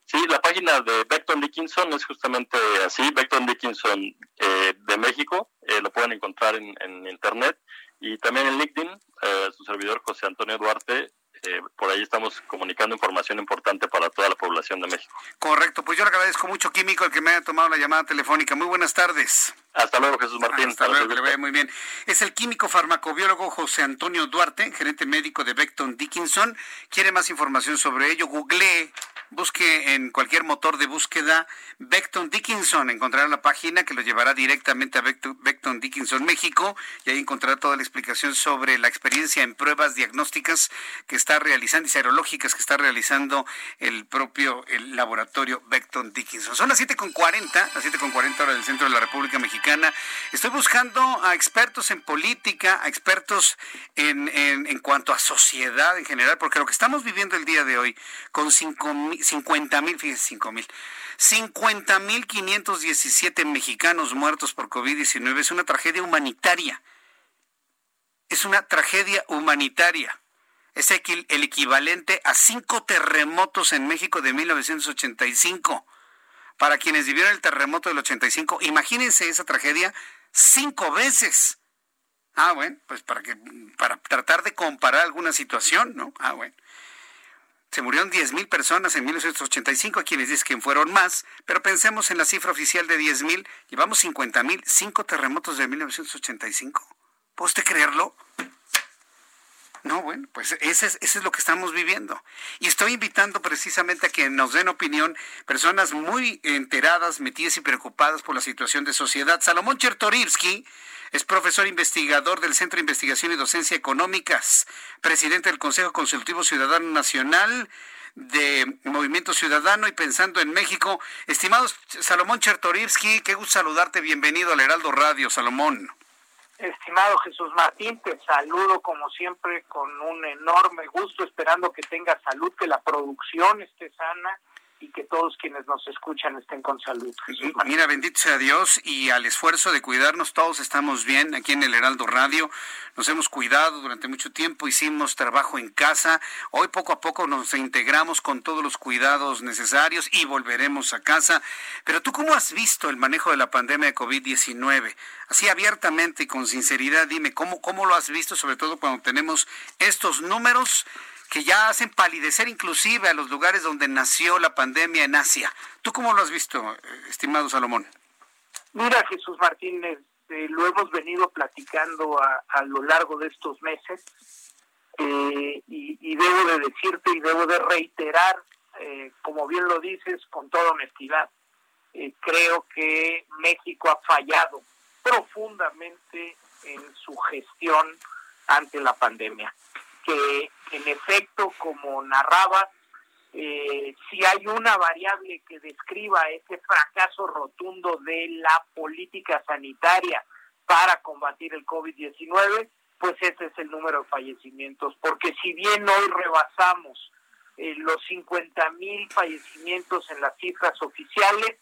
Sí, la página de Beckton Dickinson es justamente así, Beckton Dickinson eh, de México, eh, lo pueden encontrar en, internet y también en LinkedIn, eh, su servidor José Antonio Duarte eh, por ahí estamos comunicando información importante para toda la población de México. Correcto, pues yo le agradezco mucho, Químico, el que me haya tomado la llamada telefónica. Muy buenas tardes. Hasta luego, Jesús Martín. Hasta luego, que le vaya muy bien. Es el químico farmacobiólogo José Antonio Duarte, gerente médico de Beckton Dickinson. ¿Quiere más información sobre ello? Google busque en cualquier motor de búsqueda Beckton Dickinson, encontrará la página que lo llevará directamente a Beckton Dickinson México y ahí encontrará toda la explicación sobre la experiencia en pruebas diagnósticas que está realizando y serológicas que está realizando el propio el laboratorio Beckton Dickinson. Son las 7.40, las 7.40 horas del centro de la República Mexicana. Estoy buscando a expertos en política, a expertos en, en, cuanto a sociedad en general, porque lo que estamos viviendo el día de hoy con 5 50 mil, fíjese, 5 mil. 50 mil 517 mexicanos muertos por COVID-19 es una tragedia humanitaria. Es una tragedia humanitaria. Es el equivalente a cinco terremotos en México de 1985. Para quienes vivieron el terremoto del 85, imagínense esa tragedia cinco veces. Ah, bueno, pues para que para tratar de comparar alguna situación, ¿no? Ah, bueno. Se murieron 10.000 personas en 1985, a quienes dicen que fueron más, pero pensemos en la cifra oficial de 10.000, llevamos 50.000, cinco terremotos de 1985. ¿Puede usted creerlo? No, bueno, pues ese es, ese es lo que estamos viviendo. Y estoy invitando precisamente a que nos den opinión personas muy enteradas, metidas y preocupadas por la situación de sociedad. Salomón Chertorivsky es profesor investigador del Centro de Investigación y Docencia Económicas, presidente del Consejo Consultivo Ciudadano Nacional de Movimiento Ciudadano y Pensando en México. Estimados Salomón Chertorivsky, qué gusto saludarte. Bienvenido al Heraldo Radio, Salomón. Estimado Jesús Martín, te saludo como siempre con un enorme gusto, esperando que tengas salud, que la producción esté sana y que todos quienes nos escuchan estén con salud. Mira, bendito sea Dios y al esfuerzo de cuidarnos, todos estamos bien aquí en el Heraldo Radio. Nos hemos cuidado durante mucho tiempo, hicimos trabajo en casa. Hoy poco a poco nos integramos con todos los cuidados necesarios y volveremos a casa. Pero tú, ¿cómo has visto el manejo de la pandemia de COVID-19? Así abiertamente y con sinceridad, dime, ¿cómo, ¿cómo lo has visto, sobre todo cuando tenemos estos números? Que ya hacen palidecer inclusive a los lugares donde nació la pandemia en Asia. ¿Tú cómo lo has visto, estimado Salomón? Mira, Jesús Martínez, eh, lo hemos venido platicando a, lo largo de estos meses eh, y, y, debo de decirte y debo de reiterar, eh, como bien lo dices, con toda honestidad, eh, creo que México ha fallado profundamente en su gestión ante la pandemia que en efecto, como narraba, eh, si hay una variable que describa ese fracaso rotundo de la política sanitaria para combatir el COVID-19, pues ese es el número de fallecimientos, porque si bien hoy rebasamos eh, los 50 mil fallecimientos en las cifras oficiales,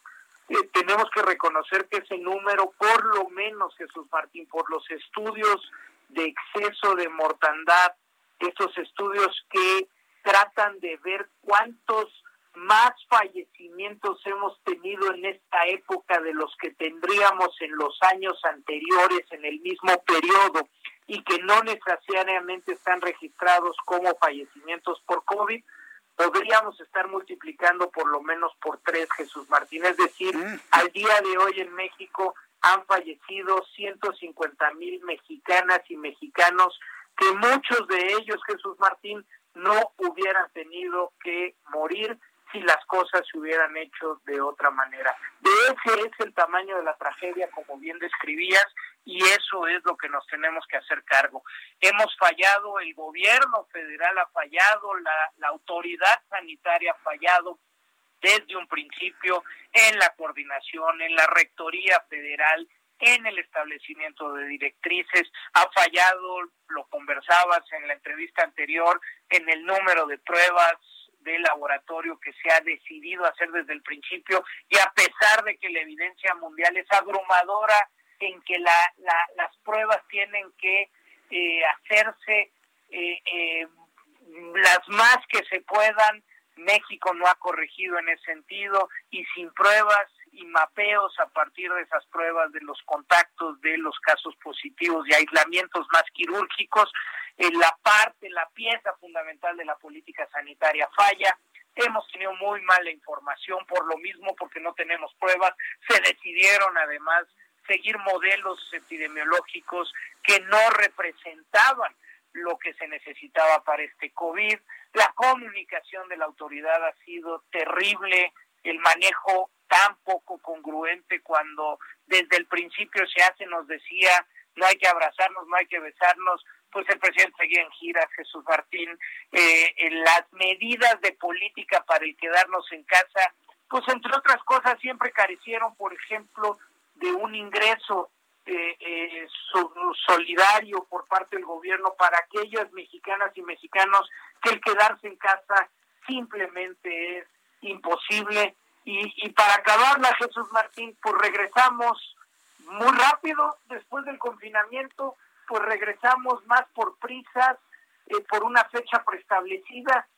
eh, tenemos que reconocer que ese número, por lo menos, Jesús Martín, por los estudios de exceso de mortandad estos estudios que tratan de ver cuántos más fallecimientos hemos tenido en esta época de los que tendríamos en los años anteriores en el mismo periodo y que no necesariamente están registrados como fallecimientos por COVID, podríamos estar multiplicando por lo menos por tres, Jesús Martín. Es decir, mm. al día de hoy en México han fallecido 150 mil mexicanas y mexicanos que muchos de ellos, Jesús Martín, no hubieran tenido que morir si las cosas se hubieran hecho de otra manera. De ese es el tamaño de la tragedia, como bien describías, y eso es lo que nos tenemos que hacer cargo. Hemos fallado, el gobierno federal ha fallado, la, la autoridad sanitaria ha fallado desde un principio en la coordinación, en la rectoría federal, en el establecimiento de directrices, ha fallado, lo conversabas en la entrevista anterior, en el número de pruebas de laboratorio que se ha decidido hacer desde el principio y a pesar de que la evidencia mundial es abrumadora en que la, las pruebas tienen que eh, hacerse eh, eh, las más que se puedan, México no ha corregido en ese sentido y sin pruebas y mapeos a partir de esas pruebas de los contactos, de los casos positivos y aislamientos más quirúrgicos. En la parte, la pieza fundamental de la política sanitaria falla. Hemos tenido muy mala información por lo mismo, porque no tenemos pruebas. Se decidieron además seguir modelos epidemiológicos que no representaban lo que se necesitaba para este COVID. La comunicación de la autoridad ha sido terrible, el manejo tan poco congruente cuando desde el principio se hace, nos decía, no hay que abrazarnos, no hay que besarnos, pues el presidente seguía en gira, Jesús Martín, eh, las medidas de política para el quedarnos en casa, pues entre otras cosas siempre carecieron, por ejemplo, de un ingreso eh, eh, solidario por parte del gobierno para aquellas mexicanas y mexicanos que el quedarse en casa simplemente es imposible. Y, y para acabarla, Jesús Martín, pues regresamos muy rápido después del confinamiento, pues regresamos más por prisas, eh, por una fecha preestablecida,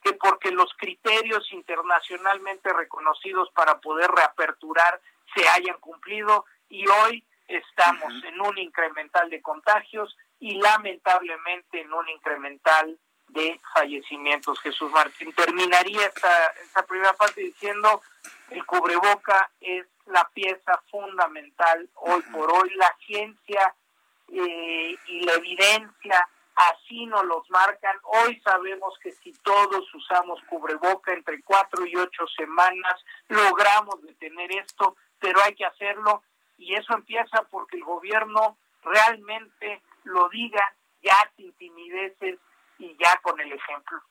que porque los criterios internacionalmente reconocidos para poder reaperturar se hayan cumplido y hoy estamos en un incremental de contagios y lamentablemente en un incremental de fallecimientos. Jesús Martín terminaría esta, esta primera parte diciendo el cubreboca es la pieza fundamental hoy por hoy. La ciencia eh, y la evidencia así nos los marcan. Hoy sabemos que si todos usamos cubreboca entre cuatro y ocho semanas, logramos detener esto, pero hay que hacerlo y eso empieza porque el gobierno realmente lo diga ya sin timideces y ya con el ejemplo.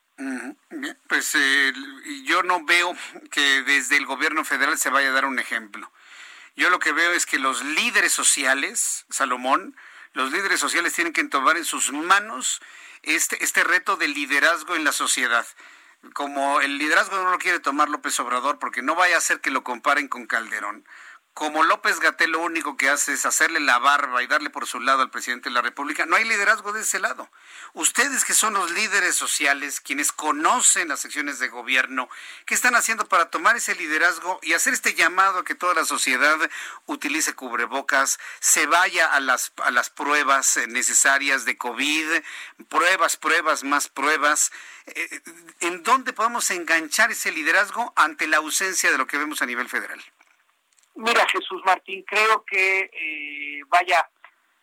Pues eh, yo no veo que desde el gobierno federal se vaya a dar un ejemplo. Yo lo que veo es que los líderes sociales, Salomón, los líderes sociales tienen que tomar en sus manos este, este reto de liderazgo en la sociedad. Como el liderazgo no lo quiere tomar López Obrador porque no vaya a ser que lo comparen con Calderón como López Gatel lo único que hace es hacerle la barba y darle por su lado al presidente de la República, no hay liderazgo de ese lado. Ustedes que son los líderes sociales, quienes conocen las secciones de gobierno, ¿qué están haciendo para tomar ese liderazgo y hacer este llamado a que toda la sociedad utilice cubrebocas, se vaya a las, a las pruebas necesarias de COVID, pruebas, pruebas, más pruebas? Eh, ¿En dónde podemos enganchar ese liderazgo ante la ausencia de lo que vemos a nivel federal? Mira, Jesús Martín, creo que eh, vaya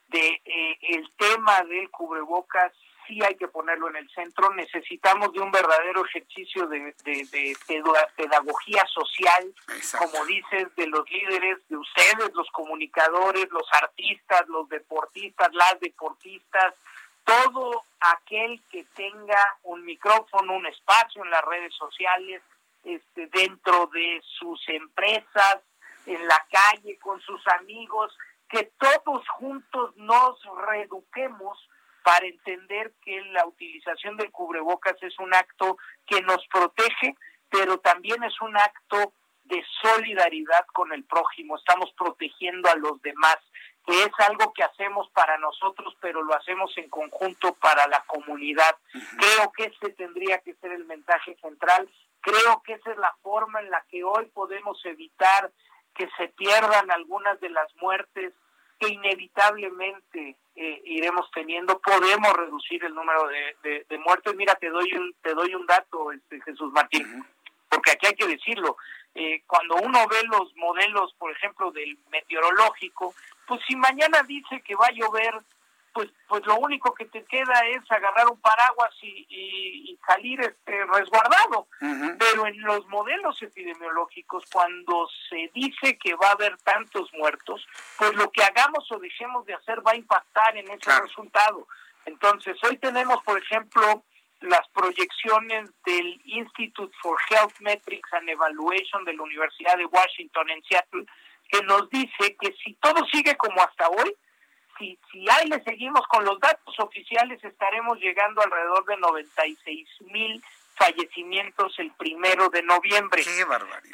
de eh, el tema del cubrebocas sí hay que ponerlo en el centro. Necesitamos de un verdadero ejercicio de, de, pedagogía social, como dices, de los líderes, de ustedes, los comunicadores, los artistas, los deportistas, las deportistas, todo aquel que tenga un micrófono, un espacio en las redes sociales, este, dentro de sus empresas, en la calle, con sus amigos, que todos juntos nos reeduquemos para entender que la utilización del cubrebocas es un acto que nos protege, pero también es un acto de solidaridad con el prójimo. Estamos protegiendo a los demás, que es algo que hacemos para nosotros, pero lo hacemos en conjunto para la comunidad. Creo que ese tendría que ser el mensaje central. Creo que esa es la forma en la que hoy podemos evitar que se pierdan algunas de las muertes que inevitablemente eh, iremos teniendo, podemos reducir el número de, de, muertes. Mira, te doy un, te doy un dato, este, Jesús Martín, porque aquí hay que decirlo. Eh, cuando uno ve los modelos, por ejemplo, del meteorológico, pues si mañana dice que va a llover pues pues lo único que te queda es agarrar un paraguas y, y, salir este resguardado. Pero en los modelos epidemiológicos cuando se dice que va a haber tantos muertos pues lo que hagamos o dejemos de hacer va a impactar en ese resultado. Entonces hoy tenemos por ejemplo las proyecciones del Institute for Health Metrics and Evaluation de la Universidad de Washington en Seattle que nos dice que si todo sigue como hasta hoy si, si ahí le seguimos con los datos oficiales, estaremos llegando alrededor de 96 mil fallecimientos el primero de noviembre. ¡Qué barbaridad!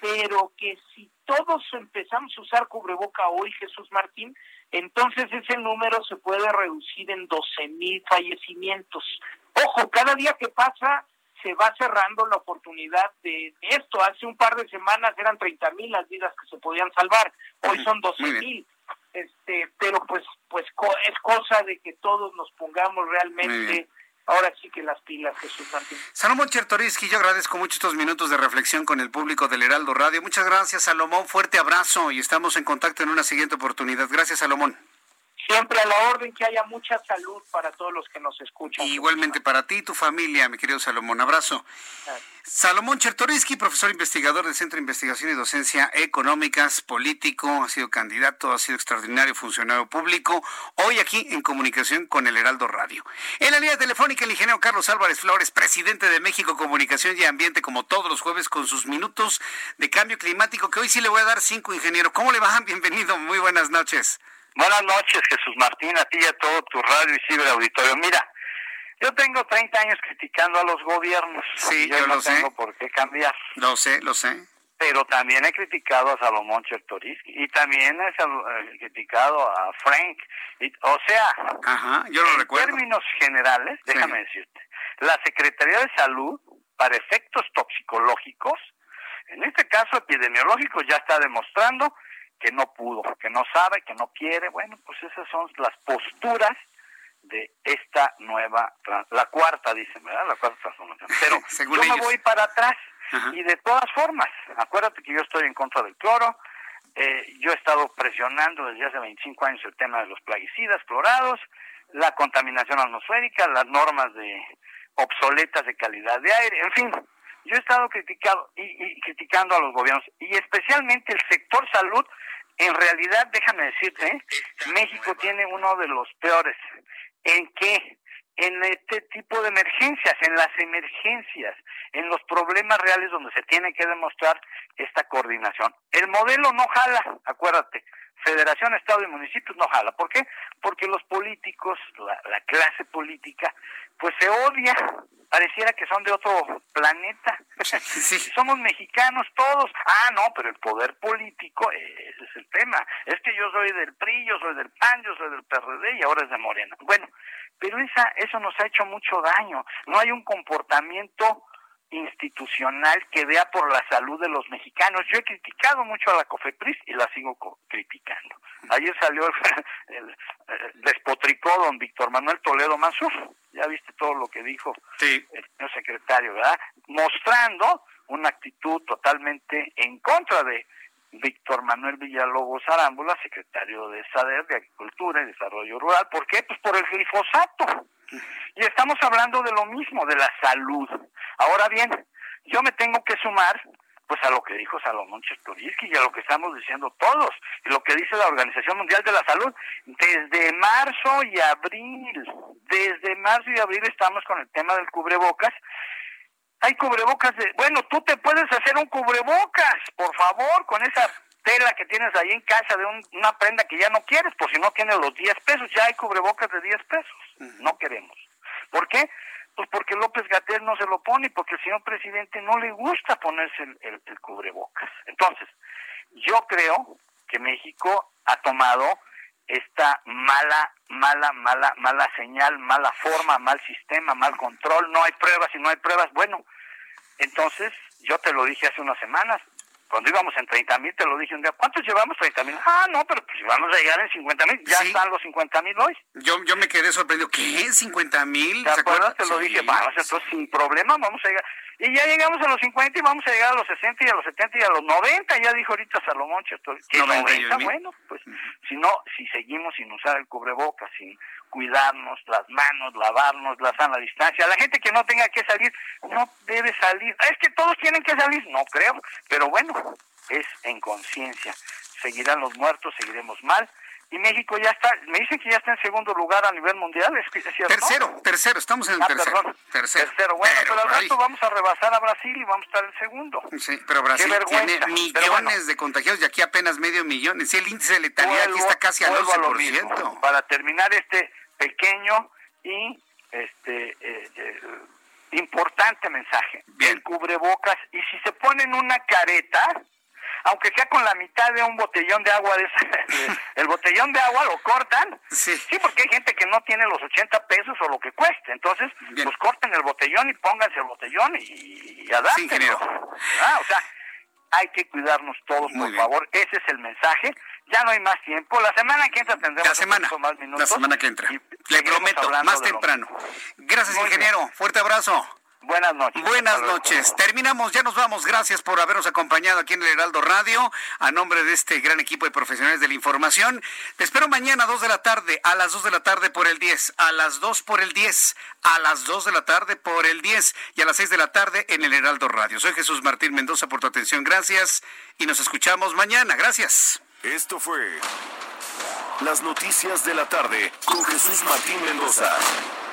pero que si todos empezamos a usar cubreboca hoy, Jesús Martín, entonces ese número se puede reducir en 12 mil fallecimientos. Ojo, cada día que pasa se va cerrando la oportunidad de, esto. Hace un par de semanas eran 30 mil las vidas que se podían salvar, hoy son 12 mil. Este, pero pues, pues es cosa de que todos nos pongamos realmente ahora sí que las pilas, Jesús Martín. Salomón Chertoriski, yo agradezco mucho estos minutos de reflexión con el público del Heraldo Radio. Muchas gracias, Salomón. Fuerte abrazo y estamos en contacto en una siguiente oportunidad. Gracias, Salomón. Siempre a la orden, que haya mucha salud para todos los que nos escuchan. igualmente para ti y tu familia, mi querido Salomón. Abrazo. Salomón Chertoriski, profesor investigador del Centro de Investigación y Docencia Económicas, político, ha sido candidato, ha sido extraordinario funcionario público, hoy aquí en comunicación con el Heraldo Radio. En la línea telefónica, el ingeniero Carlos Álvarez Flores, presidente de México Comunicación y Ambiente, como todos los jueves, con sus minutos de cambio climático, que hoy sí le voy a dar cinco, ingeniero. ¿Cómo le va? Bienvenido, muy buenas noches. Buenas noches, Jesús Martín, a ti y a todo tu radio y ciberauditorio. Mira, yo tengo 30 años criticando a los gobiernos. Sí, yo, no lo tengo por qué cambiar. Lo sé, lo sé. Pero también he criticado a Salomón Chertoriski y también he eh, criticado a Frank. o sea, Ajá, yo lo en recuerdo. términos generales, déjame decirte, la Secretaría de Salud, para efectos toxicológicos, en este caso epidemiológico, ya está demostrando que no pudo, que no sabe, que no quiere. Bueno, pues esas son las posturas de esta nueva, la cuarta, dicen, ¿verdad? La cuarta transformación. Pero yo me voy para atrás y de todas formas, acuérdate que yo estoy en contra del cloro, eh, yo he estado presionando desde hace 25 años el tema de los plaguicidas clorados, la contaminación atmosférica, las normas de obsoletas de calidad de aire, en fin, yo he estado criticado y, criticando a los gobiernos y especialmente el sector salud. En realidad, déjame decirte, ¿eh? México tiene uno de los peores. ¿En qué? En este tipo de emergencias, en las emergencias, en los problemas reales donde se tiene que demostrar esta coordinación. El modelo no jala, acuérdate. Federación, Estado y municipios no jala. ¿Por qué? Porque los políticos, la clase política, pues se odia pareciera que son de otro planeta. Somos mexicanos todos. Ah, no, pero el poder político, ese es el tema. Es que yo soy del PRI, yo soy del PAN, yo soy del PRD y ahora es de Morena. Bueno, pero esa, eso nos ha hecho mucho daño. No hay un comportamiento institucional que vea por la salud de los mexicanos. Yo he criticado mucho a la COFEPRIS y la sigo criticando. Ayer salió el, despotricó don Víctor Manuel Toledo Mansur. Ya viste todo lo que dijo el señor secretario, ¿verdad? Mostrando una actitud totalmente en contra de Víctor Manuel Villalobos Arámbula, secretario de SADER, de Agricultura y Desarrollo Rural. ¿Por qué? Pues por el glifosato. Y estamos hablando de lo mismo, de la salud. Ahora bien, yo me tengo que sumar pues a lo que dijo Salomón Chertoriski y a lo que estamos diciendo todos, y lo que dice la Organización Mundial de la Salud. Desde marzo y abril, desde marzo y abril estamos con el tema del cubrebocas. Hay cubrebocas de, bueno, tú te puedes hacer un cubrebocas, por favor, con esa tela que tienes ahí en casa de una prenda que ya no quieres, por si no tienes los 10 pesos, ya hay cubrebocas de 10 pesos. No queremos. ¿Por qué? Pues porque López Gatel no se lo pone, porque el señor presidente no le gusta ponerse el, el, cubrebocas. Entonces, yo creo que México ha tomado esta mala, mala, mala, mala señal, mala forma, mal sistema, mal control, no hay pruebas y no hay pruebas. Bueno, entonces yo te lo dije hace unas semanas, cuando íbamos en 30 mil, te lo dije un día, ¿cuántos llevamos 30 mil? Ah, no, pero pues vamos a llegar en 50 mil, ya están los 50 mil hoy. Yo, yo me quedé sorprendido, ¿qué? ¿50 mil? ¿Te acuerdas? Te lo dije, vamos, entonces sin problema vamos a llegar. Y ya llegamos a los 50 y vamos a llegar a los 60 y a los 70 y a los 90, ya dijo ahorita Salomón que 90, bueno, pues si no, si seguimos sin usar el cubrebocas, sin cuidarnos las manos, lavarnos, la sana distancia. La gente que no tenga que salir no debe salir. Es que todos tienen que salir, no creo, pero bueno, es en conciencia. Seguirán los muertos, seguiremos mal y México ya está, me dicen que ya está en segundo lugar a nivel mundial, ¿es, cierto? Tercero, tercero, estamos en el ah, tercero. tercero. bueno, pero, al rato vamos a rebasar a Brasil y vamos a estar en segundo. Sí, pero Brasil tiene millones de contagiados y aquí apenas medio millón. Sí, el índice de letalidad aquí está casi al 12%. Para terminar este pequeño y este eh, eh, importante mensaje. Bien. cubrebocas y si se ponen una careta, aunque sea con la mitad de un botellón de agua, de el botellón de agua lo cortan. Sí. Sí, porque hay gente que no tiene los 80 pesos o lo que cueste. Entonces, pues corten el botellón y pónganse el botellón y, y adáptenlo. Ah, o sea, hay que cuidarnos todos, por favor. Ese es el mensaje. Ya no hay más tiempo. La semana que entra tendremos la semana, más minutos. La semana que entra. Le prometo, más temprano. Gracias, ingeniero. Fuerte abrazo. Buenas noches. Buenas noches. Terminamos, ya nos vamos. Gracias por habernos acompañado aquí en el Heraldo Radio. A nombre de este gran equipo de profesionales de la información. Te espero mañana a 2 de la tarde, a las 2 de la tarde por el 10, a las 2 por el 10, a las 2 de la tarde por el 10 y a las 6 de la tarde en el Heraldo Radio. Soy Jesús Martín Mendoza por tu atención. Gracias y nos escuchamos mañana. Gracias. Esto fue Las Noticias de la Tarde con Jesús Martín Mendoza.